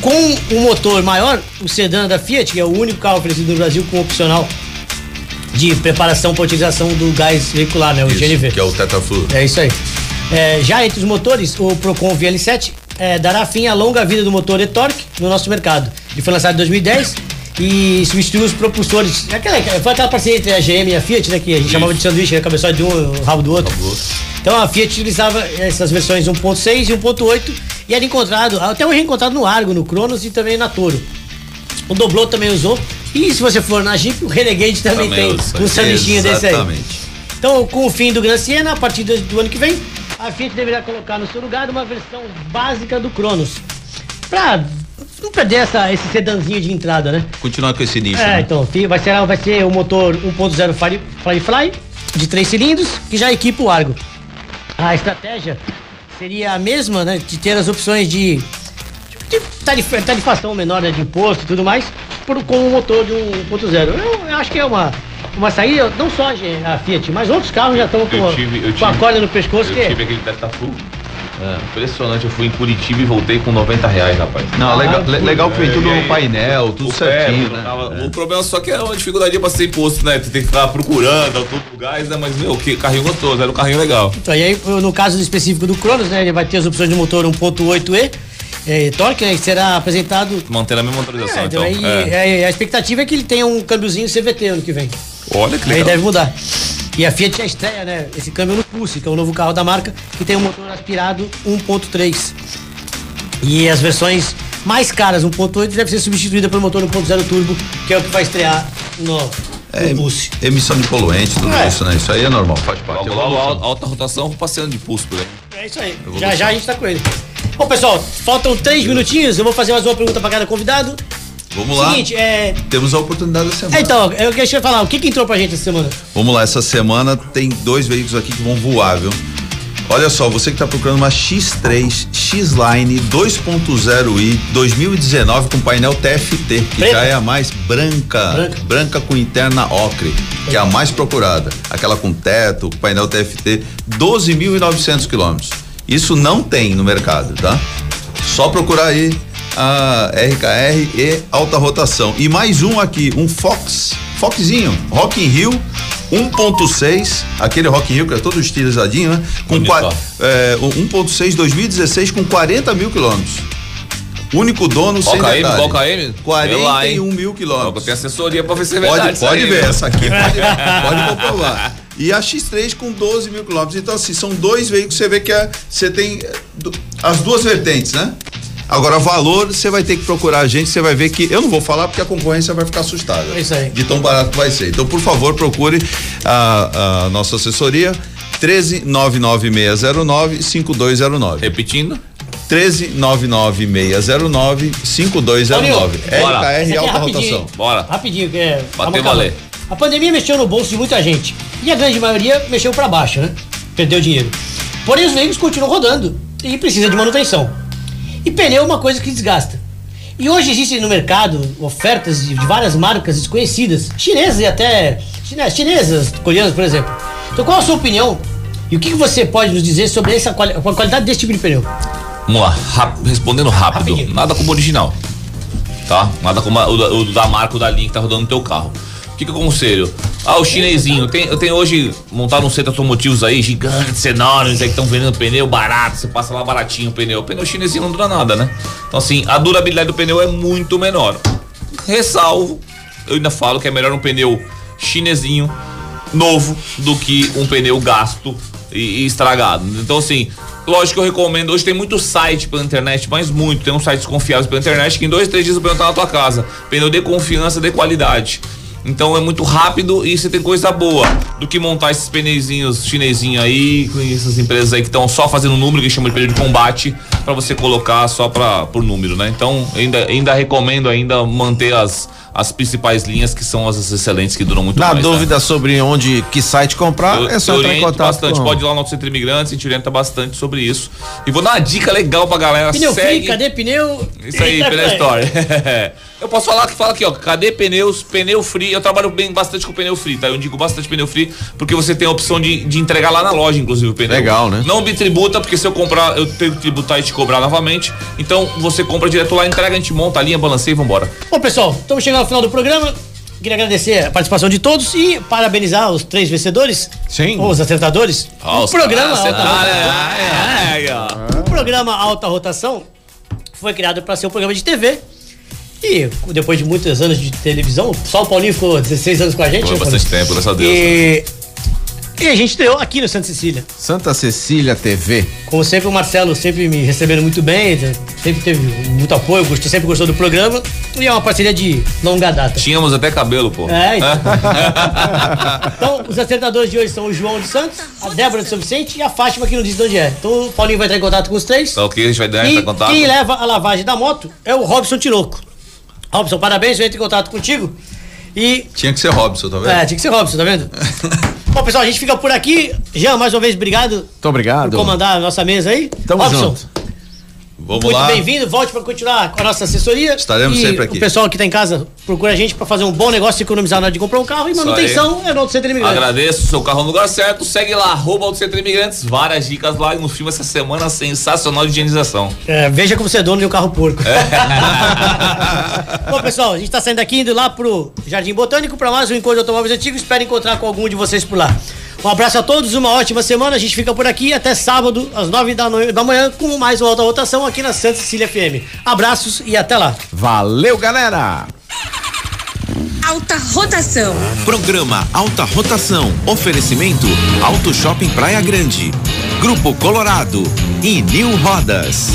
Com um motor maior, o sedã da Fiat, que é o único carro oferecido no Brasil com opcional de preparação para utilização do gás veicular, né? O Isso, GNV. que é o Tetaflu. É isso aí. É, já entre os motores, o Procon VL7 é, dará fim à longa vida do motor e-torque no nosso mercado. Ele foi lançado em 2010 e substituiu os propulsores. Aquela, foi aquela parceria entre a GM e a Fiat, né? Que a gente chamava de sanduíche, né? Cabeçote de um, o rabo do outro. Então a Fiat utilizava essas versões 1.6 e 1.8 e era encontrado, até hoje é encontrado no Argo, no Cronos e também na Toro. O Doblô também usou. E se você for na Jeep, o Renegade também, Também tem usa. um sanduichinho desse aí. Exatamente. Então, com o fim do Gran Siena, a partir do, do ano que vem, a Fiat deverá colocar no seu lugar uma versão básica do Cronos. Pra não perder essa, esse sedanzinho de entrada, né? Continuar com esse nicho. É, né? então, vai ser, vai ser o motor 1.0 Fly- Firefly de três cilindros, que já equipa o Argo. A estratégia seria a mesma, né? De ter as opções de, de tarif- tarifação menor né, de imposto e tudo mais, por, com o motor de 1.0. Eu, eu acho que é uma, uma saída, não só a a Fiat, mas outros carros já estão com, Eu tive- eu com a tive- corda no pescoço. que Eu tive aquele Testafu. É, impressionante, eu fui em Curitiba e voltei com 90 reais, rapaz. Não, legal, le- legal que vem tudo E aí, no painel, tudo o certinho, pé, né? tava- O problema só que é uma dificuldade pra ser imposto, né? Tu tem que ficar procurando, todo o gás, né? Mas, meu, que carrinho gostoso, era um carrinho legal. Então, e aí, no caso específico do Cronos, né, ele vai ter as opções de motor 1.8E, é, torque, né, que será apresentado. Mantendo a mesma motorização, É, então. então, aí, é. é, a expectativa é que ele tenha um câmbiozinho CVT ano que vem. Olha que Aí legal. deve mudar. E a Fiat já estreia, né, esse câmbio no Pulse, que é o novo carro da marca, que tem um motor aspirado 1.3. E as versões mais caras, 1.8, deve ser substituída pelo motor 1.0 turbo, que é o que vai estrear no, no É, Pulse. emissão de poluente, tudo É. isso, né? Isso aí é normal, faz parte. Logo, logo, al- alta rotação, vou passeando de pulso por aí. É isso aí. Já já a gente tá com ele. Bom, pessoal, faltam três minutinhos. Eu vou fazer mais uma pergunta pra cada convidado. Vamos lá. Seguinte, é. Temos a oportunidade da semana. é, Então, eu queria falar, o que, que entrou pra gente essa semana? Vamos lá, essa semana tem dois veículos aqui que vão voar, viu? Olha só, você que tá procurando uma X3 X-Line 2.0i 2019 com painel TFT, que Preta? já é a mais branca, Branca. branca, com interna ocre, que é a mais procurada. Aquela com teto, com painel TFT, 12.900 quilômetros. Isso não tem no mercado, tá? Só procurar aí a RKR e alta rotação. E mais um aqui, um Fox, Foxzinho, Rock in Rio 1.6, aquele Rock in Rio que é todo estilizadinho, né? Com é, o 1.6 2016 com 40 mil quilômetros. Único dono Qual sem KM? detalhe. Qual KM? 41 mil quilômetros. tem assessoria pra ver se é Pode, verdade. isso pode aí, ver, viu? essa aqui pode, pode comprovar. E a X3 com 12 mil quilômetros. Então, assim, são dois veículos, você vê que é- você tem do- as duas vertentes, né? Agora, valor, você vai ter que procurar a gente, você vai ver que. Eu não vou falar porque a concorrência vai ficar assustada. É isso aí. De tão barato que vai ser. Então, por favor, procure a, a nossa assessoria. 13 99609 5209. Repetindo. 13 99609 5209. Essa Bora. LKR aqui é Alta. Rotação. Bora. Rapidinho, que é. calma. valer. A pandemia mexeu no bolso de muita gente. E a grande maioria mexeu pra baixo, né? Perdeu dinheiro. Porém, os veículos continuam rodando e precisa de manutenção. E pneu é uma coisa que desgasta. E hoje existem no mercado ofertas de, de várias marcas desconhecidas, chinesas e até chine- chinesas, coreanas, por exemplo. Então, qual a sua opinião? E o que, que você pode nos dizer sobre essa quali- a qualidade desse tipo de pneu? Vamos lá, respondendo rápido. Rapidinho. Nada como original. Tá? Nada como a- o, da- o da marca ou da linha que tá rodando no teu carro. Que, aconselho? Ah, o chinesinho. Tem, eu tenho hoje montado um centro automotivos aí, gigantes, enormes, aí que estão vendendo pneu barato. Você passa lá baratinho o pneu. O pneu chinesinho não dura nada, né? Então, assim, a durabilidade do pneu é muito menor. Ressalvo, eu ainda falo que é melhor um pneu chinesinho novo do que um pneu gasto e, e estragado. Então, assim, lógico que eu recomendo. Hoje tem muito site pela internet, mas muito. Tem uns sites confiáveis pela internet que em dois, três dias o pneu tá na tua casa. Pneu de confiança, de qualidade. Então é muito rápido e você tem coisa boa do que montar esses pneuzinhos chinesinhos aí, com essas empresas aí que estão só fazendo número, que chama de pneu de combate, para você colocar só pra, por número, né? Então ainda, ainda recomendo ainda manter as, as principais linhas que são as excelentes que duram muito Na mais. né? dúvida sobre onde, que site comprar, Eu, é só eu entrar em contato bastante. com... Pode ir lá no nosso Centro Imigrantes, a gente orienta bastante sobre isso. E vou dar uma dica legal pra galera. Pneu Segue. free, cadê pneu? Isso aí, Eita, pneu. Store. eu posso falar que fala aqui, ó. Cadê pneus? Pneu free. Eu trabalho bem bastante com pneu free, tá? Eu indico bastante pneu free, porque você tem a opção de, de entregar lá na loja, inclusive, o pneu. Legal, né? Não me tributa, porque se eu comprar, eu tenho que tributar e te cobrar novamente. Então você compra direto lá, entrega, a gente monta a linha, balanceia e vambora. Bom, pessoal, estamos chegando ao final do programa. Queria agradecer a participação de todos e parabenizar os três vencedores. Sim. Os acertadores. Ó, o programa Alta Rotação. O programa Alta Rotação foi criado para ser um programa de TV. E depois de muitos anos de televisão, só o Paulinho ficou 16 anos com a gente. Foi né, bastante Paulinho? tempo, graças a Deus. E, e a gente estreou aqui no Santa Cecília. Santa Cecília TV. Como sempre, o Marcelo sempre me recebendo muito bem, sempre teve muito apoio, gostou, sempre gostou do programa. E é uma parceria de longa data. Tínhamos até cabelo, pô. É, então. então, os acertadores de hoje são o João de Santos, a Débora de São Vicente e a Fátima, que não diz de onde é. Então, o Paulinho vai entrar em contato com os três. Tá ok, a gente vai dar E essa contato. quem leva a lavagem da moto é o Robson Tinoco. Robson, parabéns, eu entro em contato contigo. E. Tinha que ser Robson, tá vendo? É, tinha que ser Robson, tá vendo? Bom, pessoal, a gente fica por aqui. Jean, mais uma vez, obrigado Muito obrigado. por comandar a nossa mesa aí. Tamo Robson, junto. Vamos muito lá. bem-vindo. Volte para continuar com a nossa assessoria. Estaremos E sempre aqui. O pessoal que tá em casa procura a gente para fazer um bom negócio e economizar na hora de comprar um carro. E manutenção é no Auto Center Imigrante. Agradeço, seu carro no lugar certo. Segue lá, arroba Auto Centro Imigrantes. Várias dicas lá e no filme essa semana sensacional de higienização. É, veja como você é dono de um carro porco. Bom, pessoal, a gente tá saindo aqui indo lá pro Jardim Botânico para mais um encontro de automóveis antigos. Espero encontrar com algum de vocês por lá. Um abraço a todos, uma ótima semana. A gente fica por aqui até sábado, às nove da, no- da manhã, com mais uma alta rotação aqui na Santa Cecília FM. Abraços e até lá. Valeu, galera! Alta rotação. Programa Alta Rotação. Oferecimento Auto Shopping Praia Grande. Grupo Colorado e New Rodas.